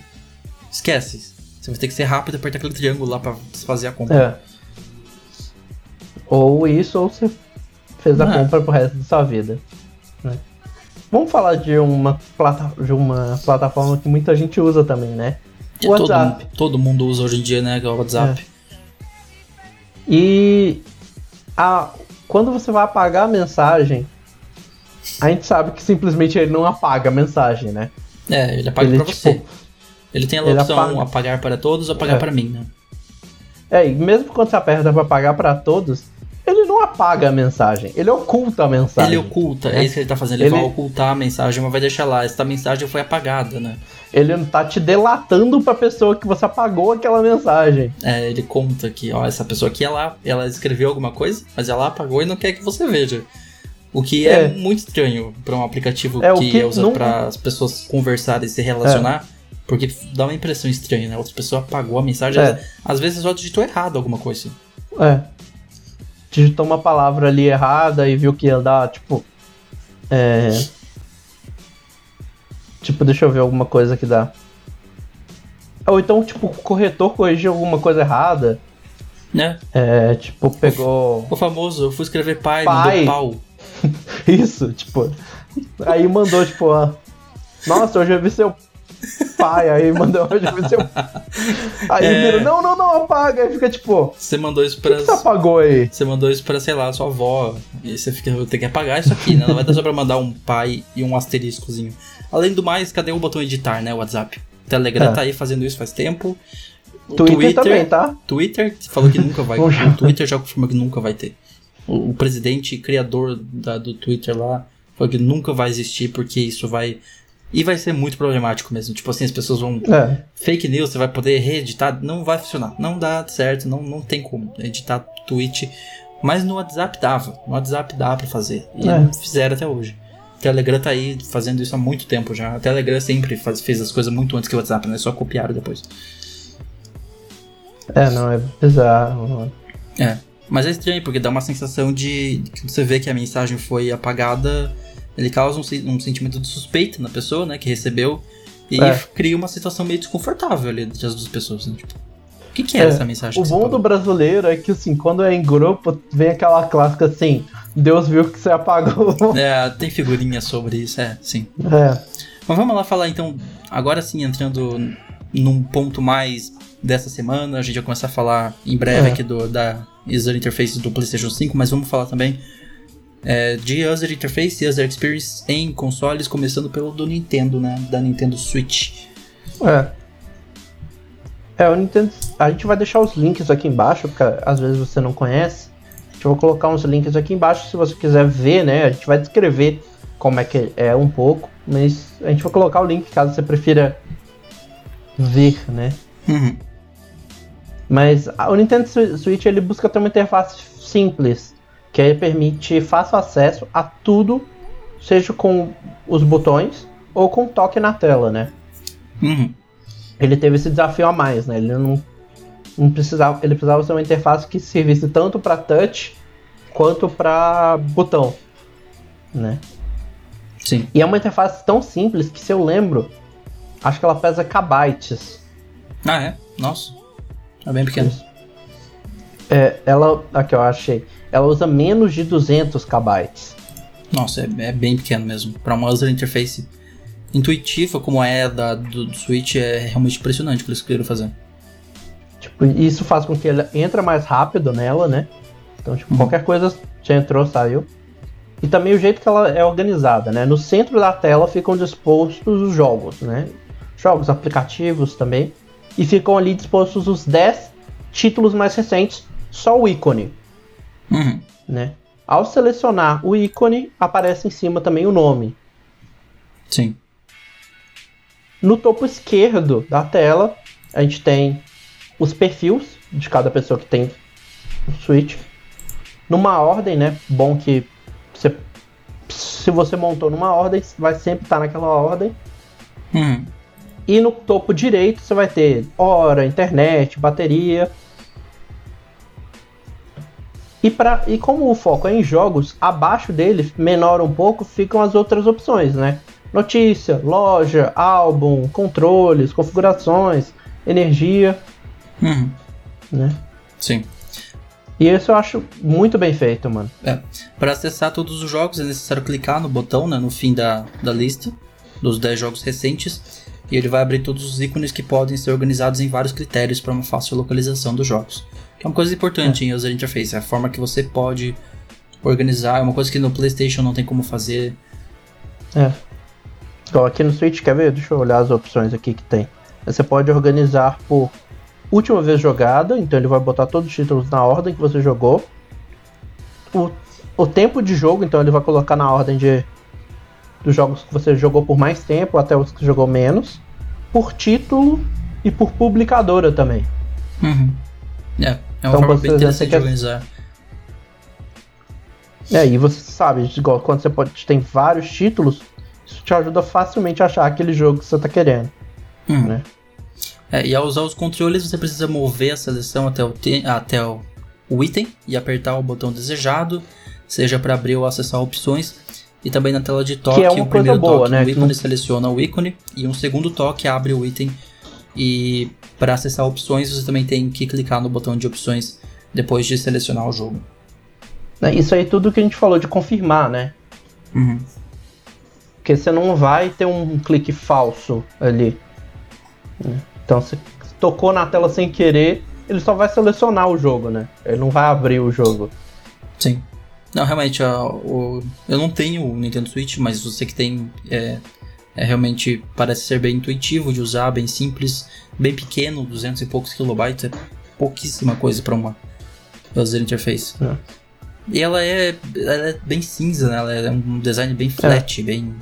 esquece. Você vai ter que ser rápido e apertar aquele triângulo lá pra desfazer a compra. É. Ou isso, ou você fez a é. compra pro resto da sua vida. Né? Vamos falar de uma, plata de uma plataforma que muita gente usa também, né? O WhatsApp. Todo, todo, mundo usa hoje em dia, né? É o WhatsApp. É. E a, quando você vai apagar a mensagem, a gente sabe que simplesmente ele não apaga a mensagem, né? É, ele apaga ele, pra tipo, você. Ele tem a opção apaga... apagar para todos ou apagar é. para mim, né? É, e mesmo quando você aperta para apagar para todos, ele não apaga a mensagem, ele oculta a mensagem. Ele oculta, é, é isso que ele tá fazendo, ele, ele, vai ocultar a mensagem, mas vai deixar lá, essa mensagem foi apagada, né? Ele não tá te delatando pra pessoa que você apagou aquela mensagem. É, ele conta que, ó, essa pessoa aqui, ela, ela escreveu alguma coisa, mas ela apagou e não quer que você veja. O que é, é muito estranho para um aplicativo é, que, que é usado não... para as pessoas conversarem e se relacionar. É. Porque dá uma impressão estranha, né? Outra pessoa apagou a mensagem. É. Às vezes só digitou errado alguma coisa. É. Digitou uma palavra ali errada e viu que ia dar, tipo. É. Tipo, deixa eu ver alguma coisa que dá. Ou então, tipo, o corretor corrigiu alguma coisa errada. Né? É, tipo, pegou. O, famoso, eu fui escrever pai, pai. pau. Isso, tipo. Aí mandou, tipo, ó. Nossa, hoje eu vi seu pai. Aí mandou um seu. Aí é... vira, não, não, não, apaga. Aí fica tipo. Você mandou isso pra. Que você apagou aí? Você mandou isso pra, sei lá, sua avó. E você fica, tem que apagar isso aqui, né? Não vai dar só pra mandar um pai e um asteriscozinho. Além do mais, cadê o botão editar, né? O WhatsApp. O Telegram é. tá aí fazendo isso faz tempo. Twitter, Twitter também, tá? Twitter falou que nunca vai. o Twitter já confirmou que nunca vai ter. O, o presidente criador da, do Twitter lá falou que nunca vai existir porque isso vai. E vai ser muito problemático mesmo. Tipo assim, as pessoas vão. É. Fake news, você vai poder reeditar. Não vai funcionar. Não dá certo, não, não tem como editar tweet. Mas no WhatsApp dava. No WhatsApp dá pra fazer. E é. não fizeram até hoje. O Telegram tá aí fazendo isso há muito tempo já. O Telegram sempre faz, fez as coisas muito antes que o WhatsApp, né? Só copiaram depois. É, não, é bizarro. É. Mas é estranho, porque dá uma sensação de que você vê que a mensagem foi apagada, ele causa um, um sentimento de suspeita na pessoa, né, que recebeu, e é. cria uma situação meio desconfortável ali entre as duas pessoas, né? Tipo, o que, que é, é, essa mensagem? O bom do brasileiro é que, assim, quando é em grupo, vem aquela clássica assim: Deus viu que você apagou. É, tem figurinha sobre isso, é, sim. É. Mas vamos lá falar então, agora sim, entrando num ponto mais dessa semana. A gente vai começar a falar em breve é. aqui do, da user interface do PlayStation 5, mas vamos falar também é, de user interface e user experience em consoles, começando pelo do Nintendo, né? Da Nintendo Switch. É. É, o Nintendo. A gente vai deixar os links aqui embaixo, porque às vezes você não conhece. A gente vai colocar uns links aqui embaixo se você quiser ver, né? A gente vai descrever como é que é um pouco, mas a gente vai colocar o link caso você prefira ver, né? Uhum. Mas o Nintendo Switch ele busca ter uma interface simples, que aí permite fácil acesso a tudo, seja com os botões ou com toque na tela, né? Uhum. Ele teve esse desafio a mais, né? Ele não, não precisava, ele precisava ser uma interface que servisse tanto para touch quanto para botão, né? Sim. E é uma interface tão simples que se eu lembro, acho que ela pesa kbytes. Ah, é? Nossa. É bem pequeno. É, ela, aqui eu achei, ela usa menos de 200 KB. Nossa, é, é bem pequeno mesmo. Para uma user interface intuitiva como é da do, do Switch, é realmente impressionante o que eles queriam fazer. Tipo, isso faz com que ela entra mais rápido nela, né? Então, tipo, uhum. qualquer coisa já entrou, saiu. E também o jeito que ela é organizada, né? No centro da tela ficam dispostos os jogos, né? Jogos, aplicativos também e ficam ali dispostos os 10 títulos mais recentes, só o ícone. Uhum. Né? Ao selecionar o ícone, aparece em cima também o nome. Sim. No topo esquerdo da tela, a gente tem os perfis de cada pessoa que tem o Switch. Numa ordem, né? Bom que você, se você montou numa ordem, vai sempre estar naquela ordem. Uhum. E no topo direito você vai ter hora, internet, bateria. E, pra, e como o foco é em jogos, abaixo dele, menor um pouco, ficam as outras opções, né? Notícia, loja, álbum, controles, configurações, energia. Uhum. Né? Sim. E isso eu acho muito bem feito, mano. É. Para acessar todos os jogos é necessário clicar no botão, né, no fim da, da lista dos 10 jogos recentes e ele vai abrir todos os ícones que podem ser organizados em vários critérios para uma fácil localização dos jogos. Que é uma coisa importante é. em user interface, é a forma que você pode organizar, é uma coisa que no PlayStation não tem como fazer. É. Então, aqui no Switch, quer ver? Deixa eu olhar as opções aqui que tem. Você pode organizar por última vez jogada, então ele vai botar todos os títulos na ordem que você jogou. O, o tempo de jogo, então ele vai colocar na ordem de dos jogos que você jogou por mais tempo até os que jogou menos, por título e por publicadora também. Uhum. É, é uma então, forma bem interessante de organizar. É, e você sabe, igual quando você pode, tem vários títulos, isso te ajuda facilmente a achar aquele jogo que você está querendo. Uhum. Né? É, e ao usar os controles, você precisa mover a seleção até o, até o, o item e apertar o botão desejado, seja para abrir ou acessar opções, e também na tela de toque, que é uma o primeiro boa, toque né? o ícone seleciona o ícone e um segundo toque abre o item. E para acessar opções você também tem que clicar no botão de opções depois de selecionar o jogo. É, isso aí tudo que a gente falou de confirmar, né? Uhum. Porque você não vai ter um clique falso ali. Então se tocou na tela sem querer, ele só vai selecionar o jogo, né? Ele não vai abrir o jogo. Sim. Não, realmente, o, eu não tenho o Nintendo Switch, mas você que tem é, é, realmente parece ser bem intuitivo de usar, bem simples, bem pequeno, 200 e poucos kilobytes, é pouquíssima coisa para uma user interface. É. E ela é, ela é bem cinza, né? ela é um design bem flat, é. bem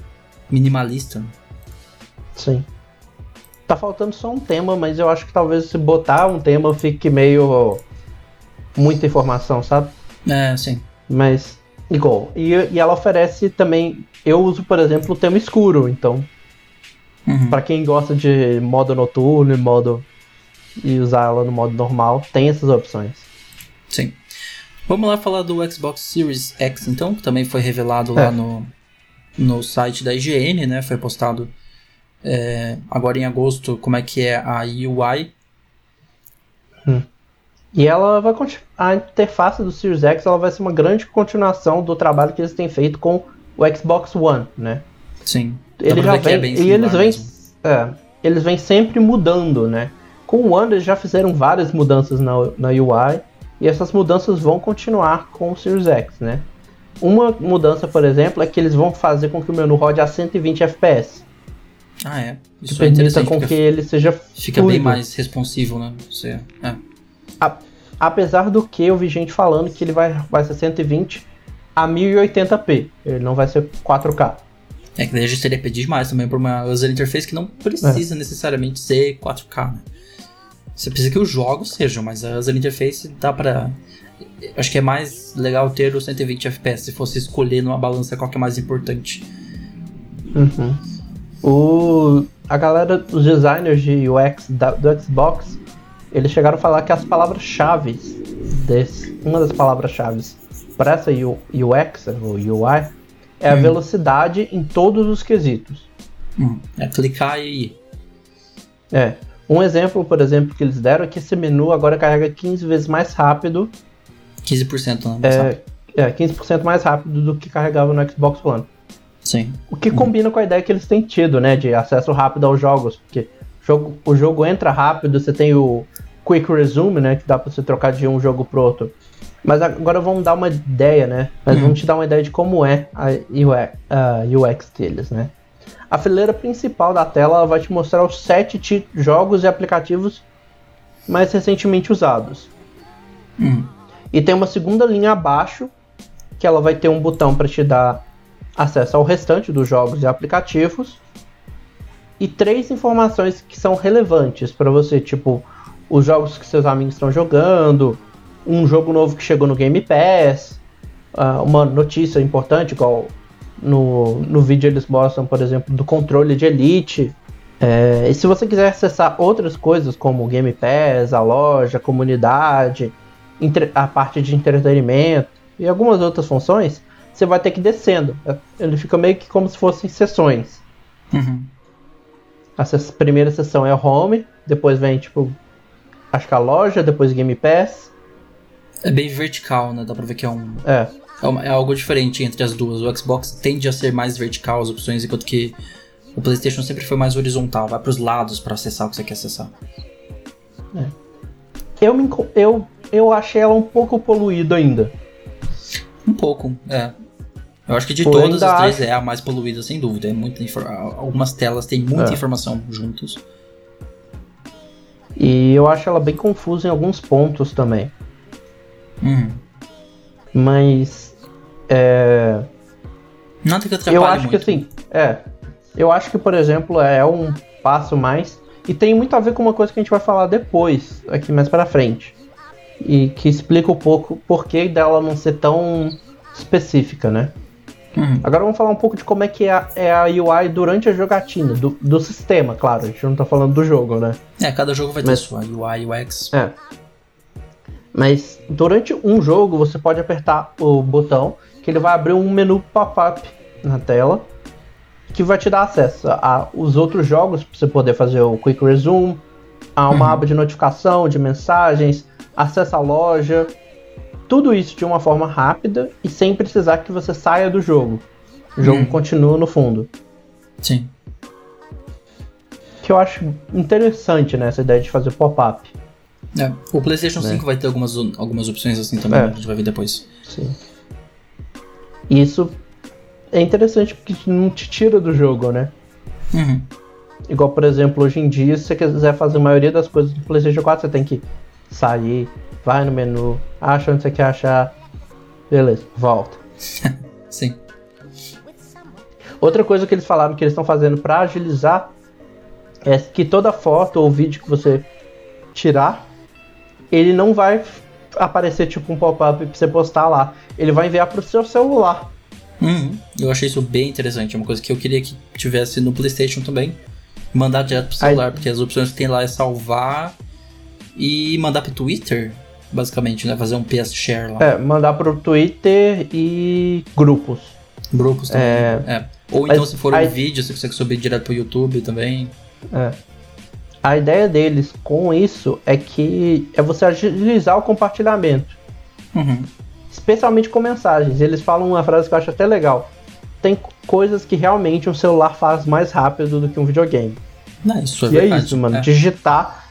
minimalista. Sim. Tá faltando só um tema, mas eu acho que talvez se botar um tema fique meio muita informação, sabe? É, sim. Mas, igual. E, e ela oferece também. Eu uso, por exemplo, o tema escuro, então. Uhum. para quem gosta de modo noturno e modo. e usar ela no modo normal, tem essas opções. Sim. Vamos lá falar do Xbox Series X, então, que também foi revelado é. lá no, no site da IGN, né? Foi postado é, agora em agosto como é que é a UI. Hum. E ela vai a interface do Series X ela vai ser uma grande continuação do trabalho que eles têm feito com o Xbox One, né? Sim. Ele já vem, é e eles vêm, é, eles vêm sempre mudando, né? Com o One eles já fizeram várias mudanças na, na UI e essas mudanças vão continuar com o Series X, né? Uma mudança, por exemplo, é que eles vão fazer com que o menu rode a 120 FPS. Ah, é. Isso que é permita com que ele seja Fica fluido. bem mais responsivo, né? Você, é. A, apesar do que eu vi gente falando que ele vai, vai ser 120 a 1080p, ele não vai ser 4K. É que daí a gente teria pedir mais também para uma user interface que não precisa é. necessariamente ser 4K, né? Você precisa que os jogos sejam, mas a user interface dá para Acho que é mais legal ter o 120 FPS se fosse escolher numa balança qual que é mais importante. Uhum. O, a galera, os designers de UX da, do Xbox, eles chegaram a falar que as palavras-chave uma das palavras-chave para essa UX, ou UI, é a hum. velocidade em todos os quesitos. Hum. É clicar e ir. É. Um exemplo, por exemplo, que eles deram é que esse menu agora carrega 15 vezes mais rápido. 15% né? É, é 15% mais rápido do que carregava no Xbox One. Sim. O que combina com a ideia que eles têm tido, né? De acesso rápido aos jogos. Porque o jogo, o jogo entra rápido, você tem o Quick Resume, né? Que dá pra você trocar de um jogo pro outro. Mas agora vamos dar uma ideia, né? Mas uhum. vamos te dar uma ideia de como é a UX, a UX deles, né? A fileira principal da tela vai te mostrar os sete jogos e aplicativos mais recentemente usados. Uhum. E tem uma segunda linha abaixo que ela vai ter um botão para te dar acesso ao restante dos jogos e aplicativos e três informações que são relevantes para você, tipo os jogos que seus amigos estão jogando, um jogo novo que chegou no Game Pass, uh, uma notícia importante, igual no, no vídeo eles mostram, por exemplo, do controle de Elite. É, e se você quiser acessar outras coisas como o Game Pass, a loja, a comunidade, a parte de entretenimento e algumas outras funções, você vai ter que ir descendo. Ele fica meio que como se fossem sessões. Uhum. A primeira sessão é o home, depois vem, tipo, acho que a loja, depois Game Pass. É bem vertical, né? Dá pra ver que é um. É. É, uma, é algo diferente entre as duas. O Xbox tende a ser mais vertical as opções, enquanto que o PlayStation sempre foi mais horizontal, vai para os lados para acessar o que você quer acessar. É. Eu, me, eu, eu achei ela um pouco poluída ainda. Um pouco, é. Eu acho que de todas as três acho... é a mais poluída, sem dúvida. É muita Algumas telas têm muita é. informação juntos. E eu acho ela bem confusa em alguns pontos também. Uhum. Mas. É... Nada que atrapalhe Eu acho muito. que assim. É. Eu acho que, por exemplo, é um passo mais. E tem muito a ver com uma coisa que a gente vai falar depois, aqui mais pra frente. E que explica um pouco por que dela não ser tão específica, né? Uhum. Agora vamos falar um pouco de como é que é a, é a UI durante a jogatina, do, do, sistema, claro, a gente não tá falando do jogo, né? É, cada jogo vai ter Mas, sua UI, UX. É. Mas durante um jogo você pode apertar o botão que ele vai abrir um menu pop-up na tela que vai te dar acesso a os outros jogos para você poder fazer o quick resume, a uma uhum. aba de notificação, de mensagens, acesso à loja, tudo isso de uma forma rápida e sem precisar que você saia do jogo. O jogo hum. continua no fundo. Sim. Que eu acho interessante, né? Essa ideia de fazer pop-up. É, o PlayStation Né? 5 vai ter algumas, algumas opções assim também, É. né? a gente vai ver depois. Sim. Isso é interessante porque não te tira do jogo, né? Uhum. Igual, por exemplo, hoje em dia, se você quiser fazer a maioria das coisas do PlayStation 4, você tem que sair, vai no menu, acha onde você quer achar, beleza, volta. Sim. Outra coisa que eles falaram que eles estão fazendo para agilizar é que toda foto ou vídeo que você tirar, ele não vai aparecer tipo um pop-up pra você postar lá. Ele vai enviar pro seu celular. Uhum. Eu achei isso bem interessante. É uma coisa que eu queria que tivesse no PlayStation também. Mandar direto pro celular, porque as opções que tem lá é salvar e mandar pro Twitter, basicamente, né? Fazer um PS Share lá. É, mandar pro Twitter e grupos. Grupos também. É. É. Ou então, Mas se for aí- um vídeo, você consegue subir direto pro YouTube também. É. A ideia deles com isso é que é você agilizar o compartilhamento, Uhum. especialmente com mensagens. Eles falam uma frase que eu acho até legal. Tem coisas que realmente um celular faz mais rápido do que um videogame. Não, isso é e verdade. é isso, mano. É. Digitar.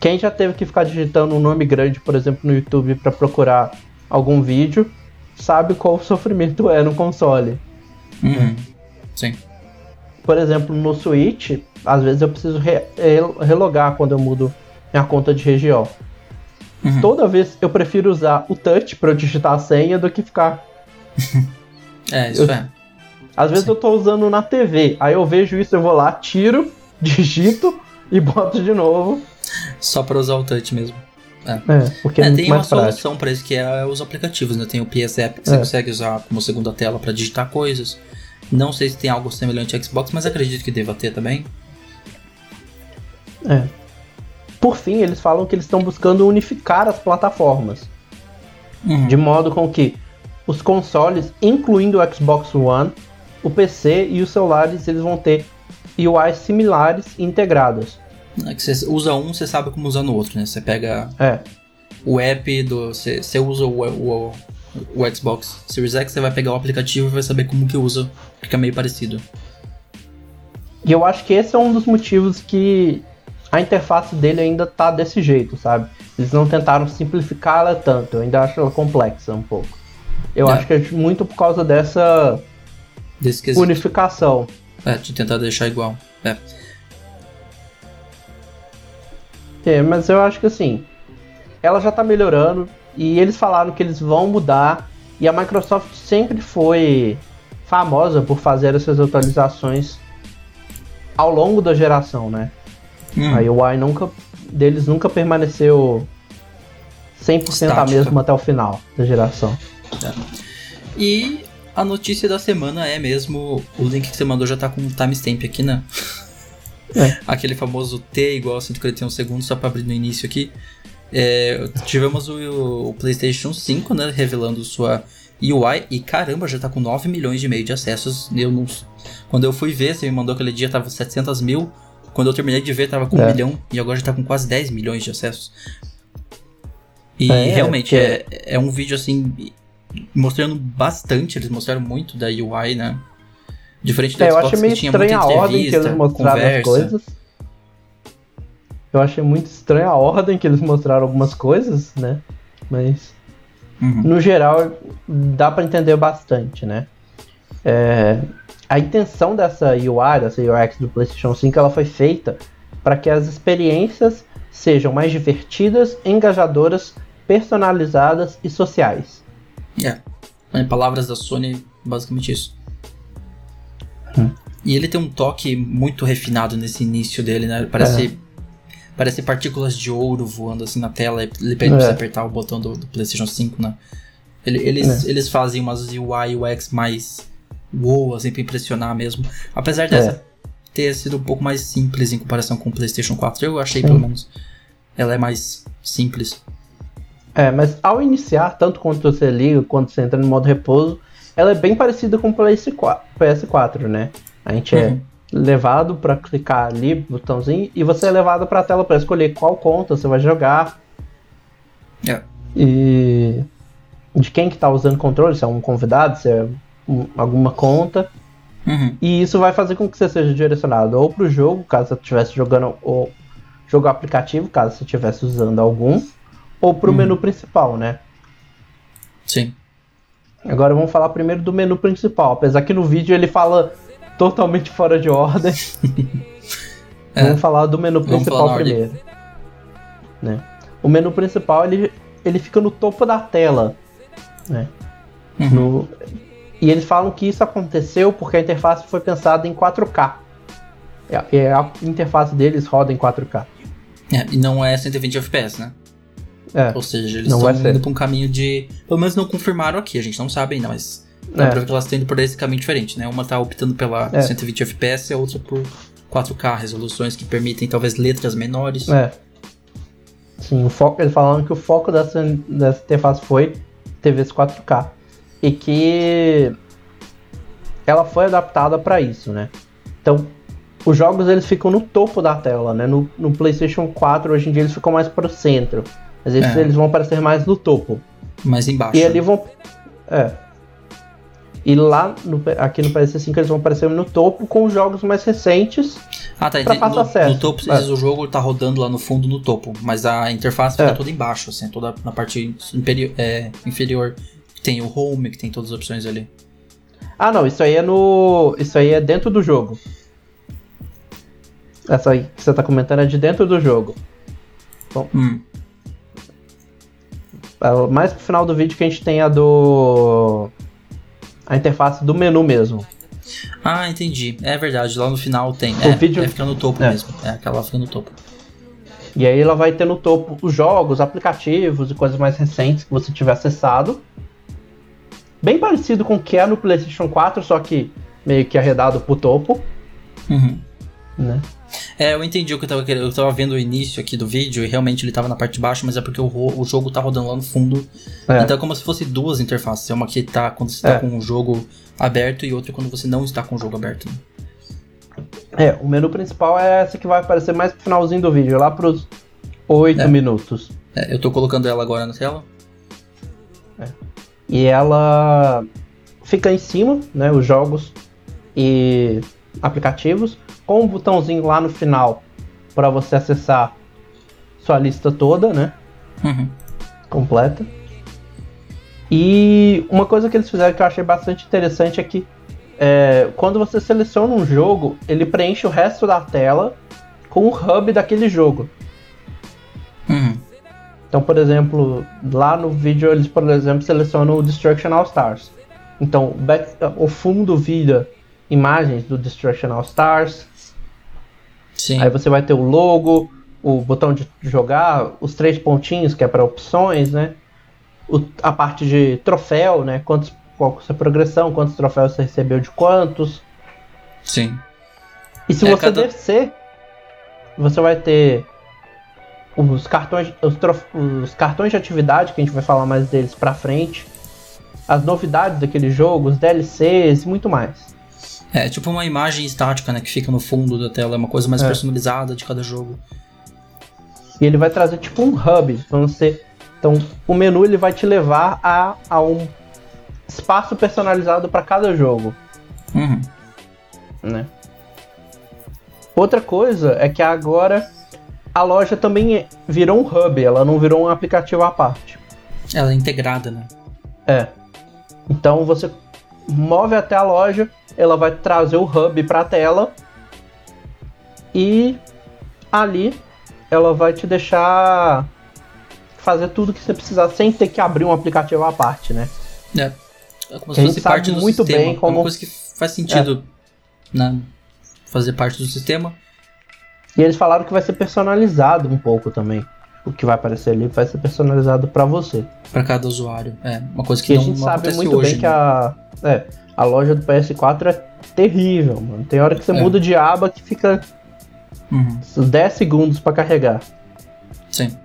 Quem já teve que ficar digitando um nome grande, por exemplo, no YouTube para procurar algum vídeo, sabe qual o sofrimento é no console. Uhum. Sim. Por exemplo, no Switch, às vezes eu preciso re- rel- relogar quando eu mudo minha conta de região. Uhum. Toda vez eu prefiro usar o touch para eu digitar a senha do que ficar. É, isso Eu- é. Às vezes eu tô usando na TV, aí eu vejo isso, eu vou lá, tiro, digito e boto de novo. Só pra usar o touch mesmo. É, porque é, É, tem uma solução pra isso que é os aplicativos, né? Tem o PS App que você É. consegue usar como segunda tela pra digitar coisas. Não sei se tem algo semelhante ao Xbox, mas acredito que deva ter também. É. Por fim, eles falam que eles estão buscando unificar as plataformas, Uhum. de modo com que os consoles, incluindo o Xbox One, o PC e os celulares, eles vão ter UIs similares e integradas. É que você usa um, você sabe como usar no outro, né? Você pega É, o app do. Você, você usa o, o, o Xbox Series X, você vai pegar o aplicativo e vai saber como que usa. Fica meio parecido. e eu acho que esse é um dos motivos que a interface dele ainda tá desse jeito, sabe? Eles não tentaram simplificar ela tanto, eu ainda acho ela complexa um pouco. Eu É. acho que é muito por causa dessa unificação. É, de tentar deixar igual. É. É, mas eu acho que assim, ela já tá melhorando e eles falaram que eles vão mudar e a Microsoft sempre foi famosa por fazer essas atualizações ao longo da geração, né? Hum, A UI nunca deles nunca permaneceu 100% a Estática. mesma até o final da geração. E a notícia da semana é mesmo. O link que você mandou já tá com um timestamp aqui, né? É. Aquele famoso T igual a 141 segundos, só pra abrir no início aqui. É, tivemos o, o PlayStation 5, né? Revelando sua UI. E caramba, já tá com 9 milhões e meio de acessos. Eu não, quando eu fui ver, você me mandou aquele dia, tava 700 mil. Quando eu terminei de ver, tava com 1 É. milhão. E agora já tá com quase 10 milhões de acessos. E É, realmente porque- é, é um vídeo assim mostrando bastante, eles mostraram muito da UI, né? Diferente do É, eu Xbox achei meio que estranha a ordem que eles mostraram conversa. as coisas. Eu achei muito estranha a ordem que eles mostraram algumas coisas, né? Mas Uhum. no geral dá pra entender bastante, né? É, a intenção dessa UI, dessa UX do PlayStation 5, ela foi feita para que as experiências sejam mais divertidas, engajadoras, personalizadas e sociais. É. Em palavras da Sony, basicamente isso. Hum. E ele tem um toque muito refinado nesse início dele, né? Parece, parece partículas de ouro voando assim na tela. Ele pede pra É. você apertar o botão do, do PlayStation 5, né? Ele- eles, eles fazem umas UI UX mais wow, assim, pra impressionar mesmo. Apesar dessa ter sido um pouco mais simples em comparação com o PlayStation 4, eu achei pelo menos. Ela é mais simples. É, mas ao iniciar, tanto quando você liga quanto você entra no modo repouso, ela é bem parecida com o PS4, PS4 né? A gente é Uhum. levado para clicar ali, botãozinho, e você é levado para a tela para escolher qual conta você vai jogar. É. E de quem que tá usando o controle, se é um convidado, se é alguma conta. Uhum. E isso vai fazer com que você seja direcionado ou para o jogo, caso você estivesse jogando o jogo aplicativo, caso você estivesse usando algum, ou para o Uhum. menu principal, né? Sim. Agora vamos falar primeiro do menu principal. Apesar que no vídeo ele fala totalmente fora de ordem. É. Vamos falar do menu principal primeiro. Né? O menu principal ele, ele fica no topo da tela. Né? Uhum. No- E eles falam que isso aconteceu porque a interface foi pensada em 4K. É- é a interface deles roda em 4K. É, e não é 120 FPS, né? É. Ou seja, eles estão ser. indo pra um caminho de. Pelo menos não confirmaram aqui, a gente não sabe ainda, mas. Dá É. pra ver que elas estão indo por esse caminho diferente, né? Uma tá optando pela É. 120 FPS e a outra por 4K, resoluções que permitem talvez letras menores. É. Sim, o foco, eles falaram que o foco dessa, dessa interface foi TVs 4K. E que ela foi adaptada para isso, né? Então, os jogos eles ficam no topo da tela, né? No, no PlayStation 4 hoje em dia eles ficam mais pro centro. Às vezes É. eles vão aparecer mais no topo. Mais embaixo. E ali vão. É. E lá no, aqui no PS5 eles vão aparecer no topo com os jogos mais recentes. Ah, tá. pra fácil No, acesso. no topo, É. o jogo tá rodando lá no fundo, no topo. Mas a interface fica É. toda embaixo, assim, toda na parte é, inferior. Tem o home, que tem todas as opções ali. Ah, não, isso aí é no. Isso aí é dentro do jogo. Essa aí que você tá comentando é de dentro do jogo. Hum. É Mais pro final do vídeo que a gente tem a do. A interface do menu mesmo. Ah, entendi. É verdade, lá no final tem. O é, vídeo- é, fica no topo É. mesmo. É, aquela fica no topo. E aí ela vai ter no topo os jogos, aplicativos e coisas mais recentes que você tiver acessado. Bem parecido com o que é no PlayStation 4, só que meio que arredado pro topo, Uhum. né? É, eu entendi o que eu tava querendo. Eu tava vendo o início aqui do vídeo e realmente ele tava na parte de baixo, mas é porque o, o jogo tá rodando lá no fundo. É. Então é como se fosse duas interfaces. É uma que tá quando você tá É. com o jogo aberto e outra quando você não está com o jogo aberto. né? É, o menu principal é essa que vai aparecer mais pro finalzinho do vídeo, lá pros 8 É. minutos. É, eu tô colocando ela agora na tela. E ela fica em cima, né? Os jogos e aplicativos, com um botãozinho lá no final para você acessar sua lista toda, né? Uhum. Completa. E uma coisa que eles fizeram que eu achei bastante interessante é que é, quando você seleciona um jogo, ele preenche o resto da tela com o hub daquele jogo. Então, por exemplo, lá no vídeo eles, por exemplo, selecionam o Destruction All Stars. Então, o back- o fundo vira imagens do Destruction All Stars. Sim. Aí você vai ter o logo, o botão de jogar, os três pontinhos que é para opções, né? O- a parte de troféu, né? Quantos, qual é a sua progressão, quantos troféus você recebeu de quantos. Sim. E se É, você cada- descer, você vai ter os cartões, os, trof- os cartões de atividade, que a gente vai falar mais deles pra frente, as novidades daquele jogo, os DLCs e muito mais. É tipo uma imagem estática, né? Que fica no fundo da tela. É uma coisa mais É. personalizada de cada jogo. E ele vai trazer tipo um hub pra você. Então, o menu ele vai te levar a, a um espaço personalizado para cada jogo. Uhum. né? Outra coisa é que agora a loja também é- virou um hub, ela não virou um aplicativo à parte. Ela é integrada, né? É. Então você move até a loja, ela vai trazer o hub para a tela e ali ela vai te deixar fazer tudo que você precisar sem ter que abrir um aplicativo à parte, né? É. É como se fosse parte do muito sistema. bem É como- uma coisa que faz sentido, né? Fazer parte do sistema. E eles falaram que vai ser personalizado um pouco também. O que vai aparecer ali vai ser personalizado para você. Pra cada usuário. É, uma coisa que Que a não, gente não sabe muito hoje. bem que né? a, é, a loja do PS4 é terrível, mano. Tem hora que você É. muda de aba que fica Uhum. 10 segundos para carregar. Sim.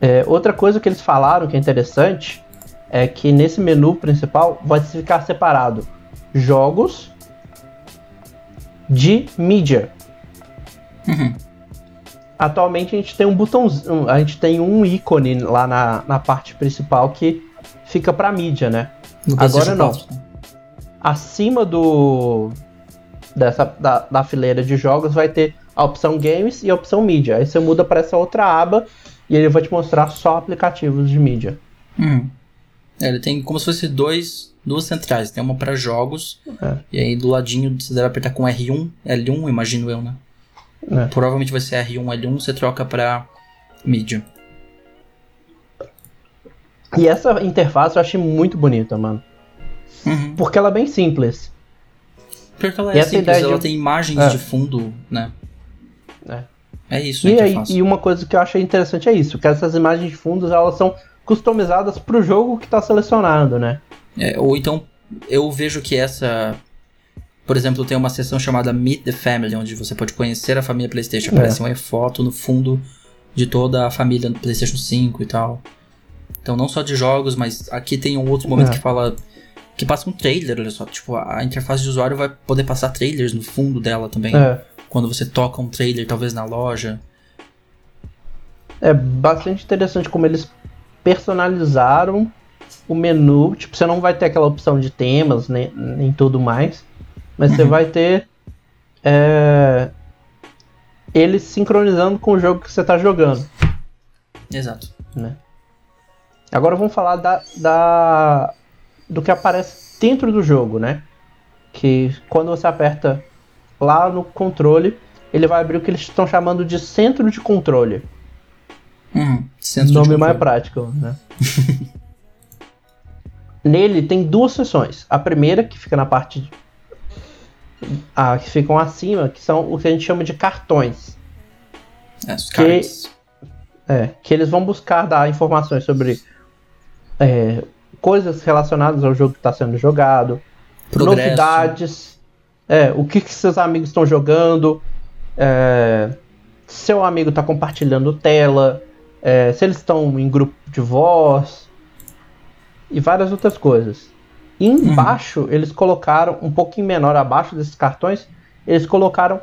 É, outra coisa que eles falaram que é interessante é que nesse menu principal vai ficar separado jogos de mídia. Uhum. Atualmente a gente tem um botãozinho, a gente tem um ícone lá na, na parte principal que fica para mídia, né? Agora não. 4, né? acima do dessa da, da fileira de jogos vai ter a opção games e a opção mídia. Aí você muda para essa outra aba e ele vai te mostrar só aplicativos de mídia. Hum. É, ele tem como se fosse dois, duas centrais. Tem uma para jogos é. e aí do ladinho você deve apertar com R1, L1, imagino eu, né? É. Provavelmente vai ser R1, L1, você troca para mídia. E essa interface eu achei muito bonita, mano. Uhum. Porque ela é bem simples. Porque ela é simples, ela de... tem imagens é. de fundo, né? É. É isso. E, aí, e uma coisa que eu achei interessante é isso, que essas imagens de fundos elas são customizadas para o jogo que está selecionado, né? É, ou então eu vejo que essa, por exemplo, tem uma seção chamada Meet the Family, onde você pode conhecer a família PlayStation. É. Aparece uma foto no fundo de toda a família do PlayStation 5 e tal. Então não só de jogos, mas aqui tem um outro momento é. que fala que passa um trailer, olha só, tipo, a interface de usuário vai poder passar trailers no fundo dela também. É quando você toca um trailer, talvez na loja. É bastante interessante como eles personalizaram o menu. Tipo, você não vai ter aquela opção de temas, nem, nem tudo mais. Mas uhum. você vai ter. É, eles sincronizando com o jogo que você está jogando. Exato. Né? Agora vamos falar da, da, do que aparece dentro do jogo, né? Que quando você aperta lá no controle, ele vai abrir o que eles estão chamando de centro de controle. Hum, centro Nome mais prático, né? Nele tem duas seções. A primeira, que fica na parte. De... Ah, que ficam acima, que são o que a gente chama de cartões. É, os que, é, que eles vão buscar dar informações sobre é, coisas relacionadas ao jogo que está sendo jogado, Progresso. novidades, é, o que, que seus amigos estão jogando, é, seu amigo está compartilhando tela, é, se eles estão em grupo de voz e várias outras coisas. E embaixo uhum. eles colocaram, um pouquinho menor abaixo desses cartões, eles colocaram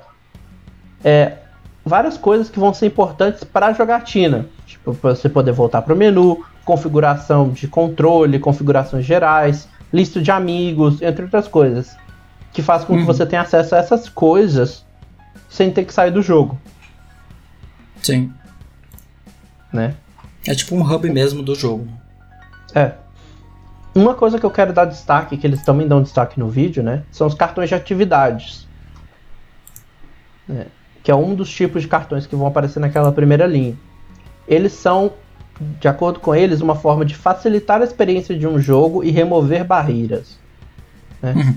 é, várias coisas que vão ser importantes para a jogatina. Tipo, para você poder voltar para o menu, configuração de controle, configurações gerais, lista de amigos, entre outras coisas que faz com que uhum. você tenha acesso a essas coisas sem ter que sair do jogo. Sim. Né? É tipo um hub mesmo do jogo. É. Uma coisa que eu quero dar destaque, que eles também dão destaque no vídeo, né? São os cartões de atividades. É, que é um dos tipos de cartões que vão aparecer naquela primeira linha. Eles são, de acordo com eles, uma forma de facilitar a experiência de um jogo e remover barreiras. Né? Uhum.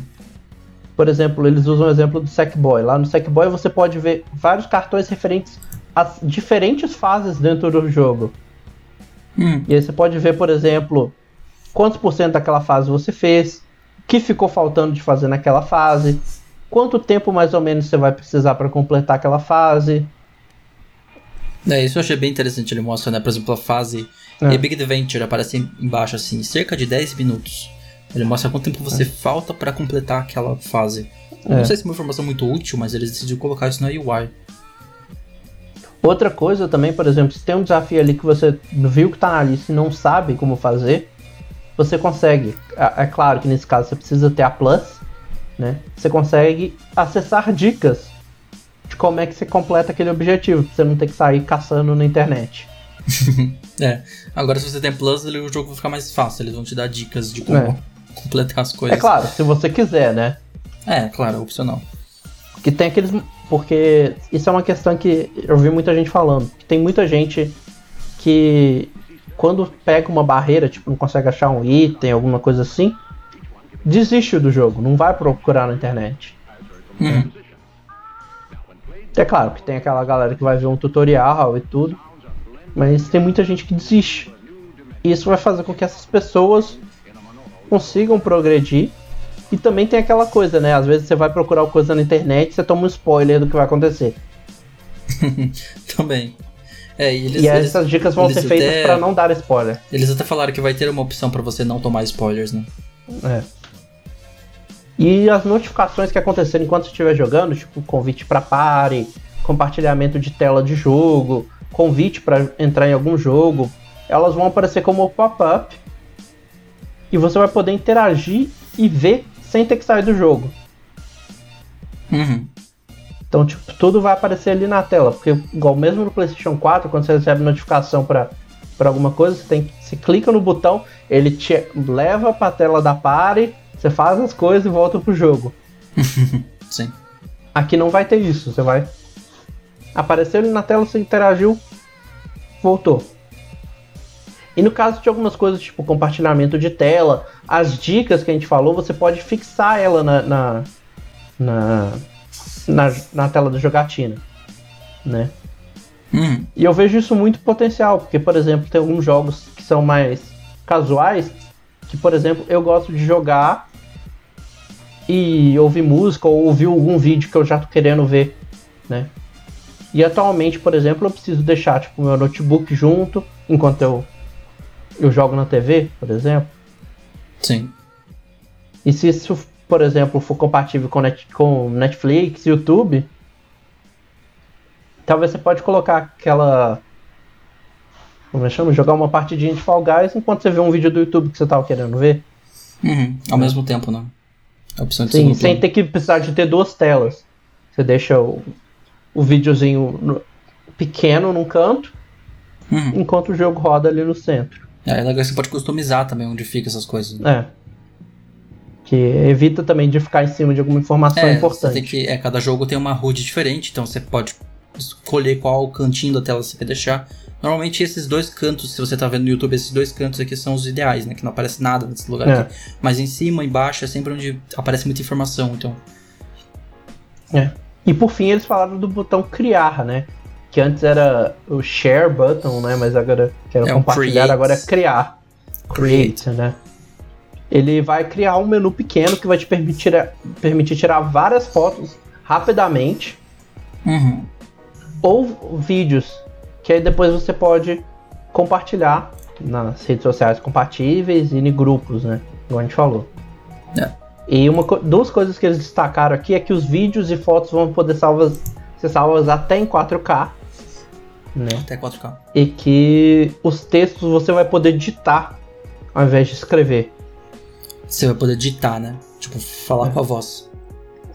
Por exemplo, eles usam o exemplo do Sackboy. Lá no Sackboy você pode ver vários cartões referentes às diferentes fases dentro do jogo. Hum. E aí você pode ver, por exemplo, quantos por cento daquela fase você fez, o que ficou faltando de fazer naquela fase, quanto tempo mais ou menos você vai precisar para completar aquela fase. É, isso eu achei bem interessante. Ele mostra, né, por exemplo, a fase é. Big Adventure aparece embaixo assim, cerca de 10 minutos. Ele mostra quanto tempo você é. falta para completar aquela fase. É. Não sei se é uma informação muito útil, mas eles decidiram colocar isso na UI. Outra coisa também, por exemplo, se tem um desafio ali que você viu que tá na lista e não sabe como fazer, você consegue. É, é claro que nesse caso você precisa ter a Plus, né? Você consegue acessar dicas de como é que você completa aquele objetivo, pra você não ter que sair caçando na internet. é. Agora se você tem Plus, o jogo vai ficar mais fácil, eles vão te dar dicas de como. É completar as coisas. É claro, se você quiser, né? É, claro, é opcional. Que tem aqueles. Porque isso é uma questão que eu vi muita gente falando. Que tem muita gente que quando pega uma barreira, tipo, não consegue achar um item, alguma coisa assim, desiste do jogo, não vai procurar na internet. Hum. É claro que tem aquela galera que vai ver um tutorial e tudo, mas tem muita gente que desiste. E isso vai fazer com que essas pessoas consigam progredir. E também tem aquela coisa, né? Às vezes você vai procurar coisa na internet e você toma um spoiler do que vai acontecer. também. É, e, eles, e essas eles, dicas vão ser feitas até... para não dar spoiler. Eles até falaram que vai ter uma opção para você não tomar spoilers, né? É. E as notificações que acontecerem enquanto você estiver jogando, tipo convite para pare, compartilhamento de tela de jogo, convite para entrar em algum jogo, elas vão aparecer como pop-up e você vai poder interagir e ver sem ter que sair do jogo. Uhum. Então, tipo, tudo vai aparecer ali na tela. Porque, igual mesmo no PlayStation 4, quando você recebe notificação para alguma coisa, você, tem, você clica no botão, ele te leva pra tela da party, você faz as coisas e volta pro jogo. Sim. Aqui não vai ter isso. Você vai. Apareceu ele na tela, você interagiu, voltou. E no caso de algumas coisas, tipo compartilhamento de tela, as dicas que a gente falou, você pode fixar ela na, na, na na, na tela da jogatina, né? Uhum. E eu vejo isso muito potencial, porque, por exemplo, tem alguns jogos que são mais casuais, que, por exemplo, eu gosto de jogar e ouvir música ou ouvir algum vídeo que eu já tô querendo ver, né? E atualmente, por exemplo, eu preciso deixar tipo meu notebook junto enquanto eu eu jogo na TV, por exemplo. Sim. E se isso por exemplo, for compatível com, net, com Netflix, YouTube, talvez você pode colocar aquela. Como é que chama? Jogar uma partidinha de Fall Guys enquanto você vê um vídeo do YouTube que você estava querendo ver. Uhum, ao mesmo tempo, né? A opção de Sim, sem ter que precisar de ter duas telas. Você deixa o, o videozinho no, pequeno num canto, uhum. enquanto o jogo roda ali no centro. É, é legal você pode customizar também onde fica essas coisas. Né? É que evita também de ficar em cima de alguma informação é, importante. Tem que, é, cada jogo tem uma HUD diferente, então você pode escolher qual cantinho da tela você quer deixar. Normalmente esses dois cantos, se você está vendo no YouTube, esses dois cantos aqui são os ideais, né? Que não aparece nada nesse lugar é. aqui. Mas em cima embaixo é sempre onde aparece muita informação, então. É. E por fim eles falaram do botão criar, né? Que antes era o share button, né? Mas agora que era é compartilhar, agora é criar. Create, create né? ele vai criar um menu pequeno que vai te permitir, permitir tirar várias fotos rapidamente. Uhum. Ou vídeos, que aí depois você pode compartilhar nas redes sociais compatíveis e em grupos, né? Como a gente falou. É. E uma, duas coisas que eles destacaram aqui é que os vídeos e fotos vão poder salvas, ser salvas até em 4K. Né? Até 4K. E que os textos você vai poder digitar ao invés de escrever. Você vai poder digitar, né? Tipo, falar é. com a voz.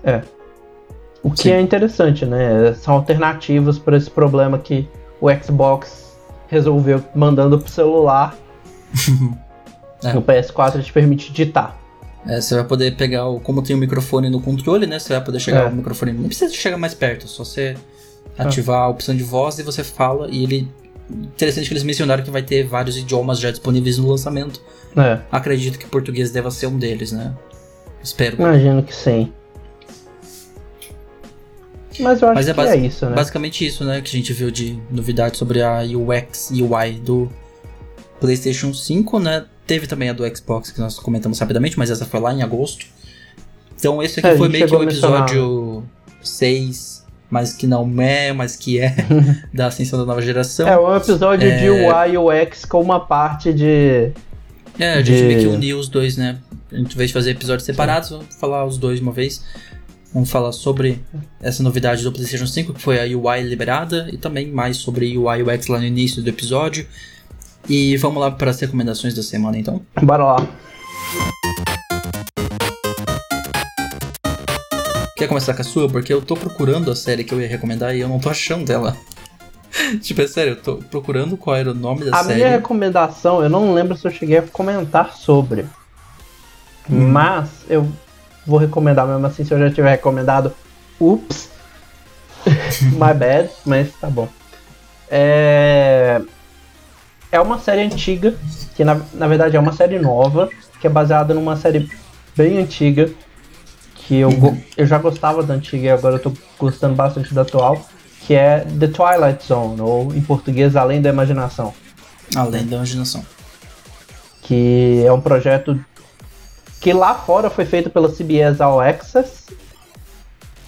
É. O que Sim. é interessante, né? São alternativas para esse problema que o Xbox resolveu mandando pro celular. é. O PS4 te permite digitar. É, você vai poder pegar o. Como tem o microfone no controle, né? Você vai poder chegar é. o microfone. Não precisa chegar mais perto, só você ativar a opção de voz e você fala e ele. Interessante que eles mencionaram que vai ter vários idiomas já disponíveis no lançamento. É. Acredito que português deva ser um deles, né? Espero. Imagino que sim. Mas eu acho Mas é que é isso, né? Basicamente isso, né? Que a gente viu de novidade sobre a UX UI do PlayStation 5, né? Teve também a do Xbox que nós comentamos rapidamente, mas essa foi lá em agosto. Então esse aqui é, foi meio que o episódio 6, mas que não é, mas que é, da ascensão da nova geração. É um episódio é... de UI e UX com uma parte de é, a gente de... meio que uniu os dois, né? Em vez de fazer episódios separados, vamos falar os dois de uma vez. Vamos falar sobre essa novidade do PlayStation 5, que foi a UI liberada, e também mais sobre UI UX lá no início do episódio. E vamos lá para as recomendações da semana, então? Bora lá. Quer começar com a sua? Porque eu tô procurando a série que eu ia recomendar e eu não tô achando ela. tipo, é sério, eu tô procurando qual era o nome da a série. A minha recomendação, eu não lembro se eu cheguei a comentar sobre. Hum. Mas eu vou recomendar mesmo assim se eu já tiver recomendado. Ups. My bad, mas tá bom. É. É uma série antiga, que na, na verdade é uma série nova, que é baseada numa série bem antiga, que eu, uhum. eu já gostava da antiga e agora eu tô gostando bastante da atual, que é The Twilight Zone, ou em português Além da Imaginação. Além da Imaginação. Que é um projeto que lá fora foi feito pela CBS All Access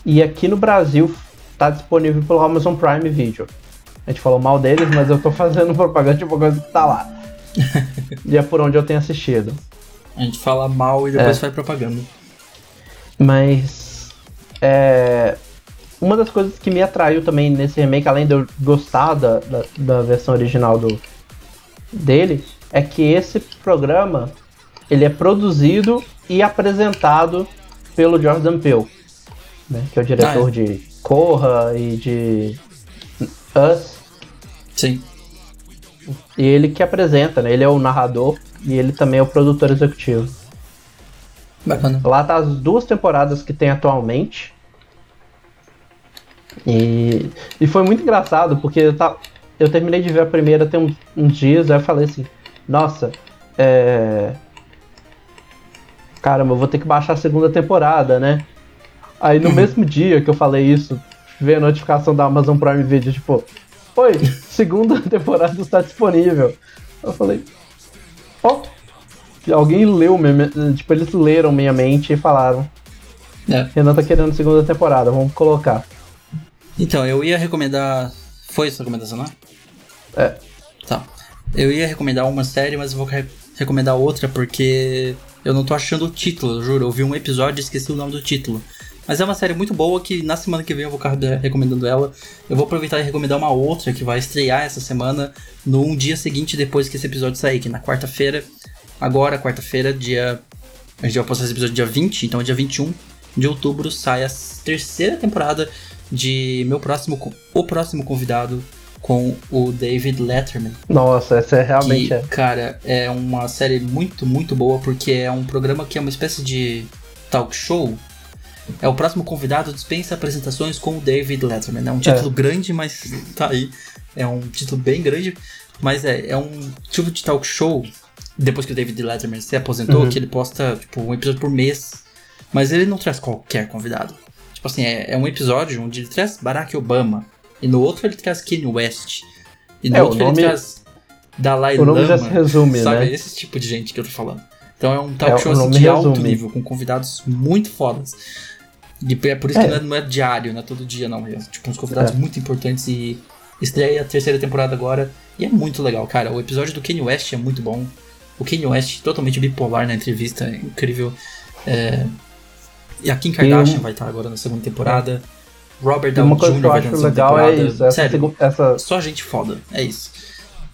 e aqui no Brasil está disponível pelo Amazon Prime Video. A gente falou mal deles, mas eu tô fazendo propaganda de uma coisa que tá lá. e é por onde eu tenho assistido. A gente fala mal e depois é. faz propaganda. Mas é, uma das coisas que me atraiu também nesse remake, além de eu gostar da, da, da, versão original do, dele, é que esse programa ele é produzido e apresentado pelo Jordan Peele, né, que é o diretor ah, é. de Corra e de Us. Sim. E ele que apresenta, né? Ele é o narrador e ele também é o produtor executivo. Bacana. Lá tá as duas temporadas que tem atualmente. E, e foi muito engraçado, porque eu, tá, eu terminei de ver a primeira tem uns, uns dias, aí eu falei assim, nossa, é. Caramba, eu vou ter que baixar a segunda temporada, né? Aí no mesmo dia que eu falei isso, veio a notificação da Amazon Prime Video, tipo, oi, segunda temporada está disponível. Eu falei, ó, oh, alguém leu, minha, tipo, eles leram minha mente e falaram, é. Renan tá querendo segunda temporada, vamos colocar. Então, eu ia recomendar. Foi essa recomendação, não é? É. Tá. Eu ia recomendar uma série, mas eu vou re recomendar outra porque eu não tô achando o título, juro. Eu vi um episódio e esqueci o nome do título. Mas é uma série muito boa que na semana que vem eu vou ficar recomendando ela. Eu vou aproveitar e recomendar uma outra que vai estrear essa semana no dia seguinte depois que esse episódio sair, que na quarta-feira. Agora, quarta-feira, dia. A gente vai postar esse episódio dia 20, então dia 21 de outubro sai a terceira temporada de meu próximo. O próximo convidado com o David Letterman. Nossa, essa é realmente. Que, é. Cara, é uma série muito, muito boa porque é um programa que é uma espécie de talk show é o próximo convidado dispensa apresentações com o David Letterman. É um título é. grande, mas tá aí. É um título bem grande, mas é, é um tipo de talk show. Depois que o David Letterman se aposentou, uhum. que ele posta tipo, um episódio por mês. Mas ele não traz qualquer convidado. Tipo assim, é, é um episódio onde ele traz Barack Obama. E no outro ele traz Kanye West. E no é, outro nome... ele traz Dalai o nome Lama. Já se resume, sabe? Né? Esse tipo de gente que eu tô falando. Então é um talk é, show assim, de resume. alto nível, com convidados muito fodas. E é por isso é. que não é, não é, diário, não é todo dia, não. É, tipo, uns convidados é. muito importantes e estreia a terceira temporada agora. E é muito legal, cara. O episódio do Kanye West é muito bom. O Kanye West totalmente bipolar na entrevista, é incrível. É... E a Kim Kardashian vai estar agora na segunda temporada. Robert Downey Jr. vai estar na segunda legal é temporada. É isso, essa Sério, essa... só gente foda, é isso.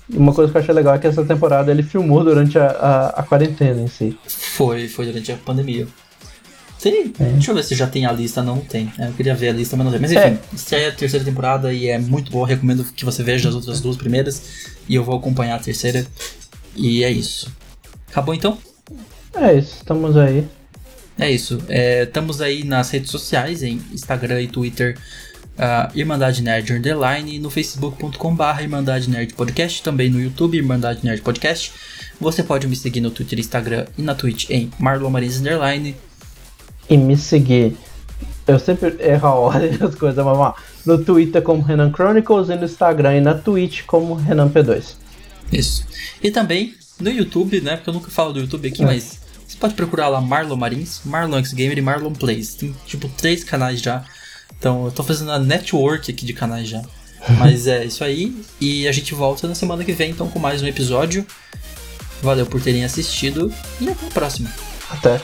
Uma coisa que eu achei legal é que essa temporada ele filmou durante a, a, a quarentena em si. Foi, foi durante a pandemia. Tem, é. Deixa eu ver se já tem a lista. Não, tem. É, eu queria ver a lista, mas não tem. Mas enfim, é. estreia a terceira temporada e é muito boa. Recomendo que você veja as outras duas primeiras. E eu vou acompanhar a terceira. E é isso. Acabou então? É isso, estamos aí. É isso. É, estamos aí nas redes sociais, em Instagram e Twitter. Uh, Irmandade Nerd Underline no facebook.com.br Irmandade Nerd Podcast, também no YouTube Irmandade Nerd Podcast. Você pode me seguir no Twitter, Instagram e na Twitch em Marlon Marins Underline e me seguir. Eu sempre erro a ordem das coisas, mas vamos lá. No Twitter como Renan Chronicles e no Instagram e na Twitch como Renan P2. Isso. E também no YouTube, né? Porque eu nunca falo do YouTube aqui, é. mas você pode procurar lá Marlon Marins, Marlon X Gamer e Marlon Plays. Tem tipo três canais já. Então eu tô fazendo a network aqui de canais já. Mas é isso aí. E a gente volta na semana que vem então com mais um episódio. Valeu por terem assistido e até a próxima. Até.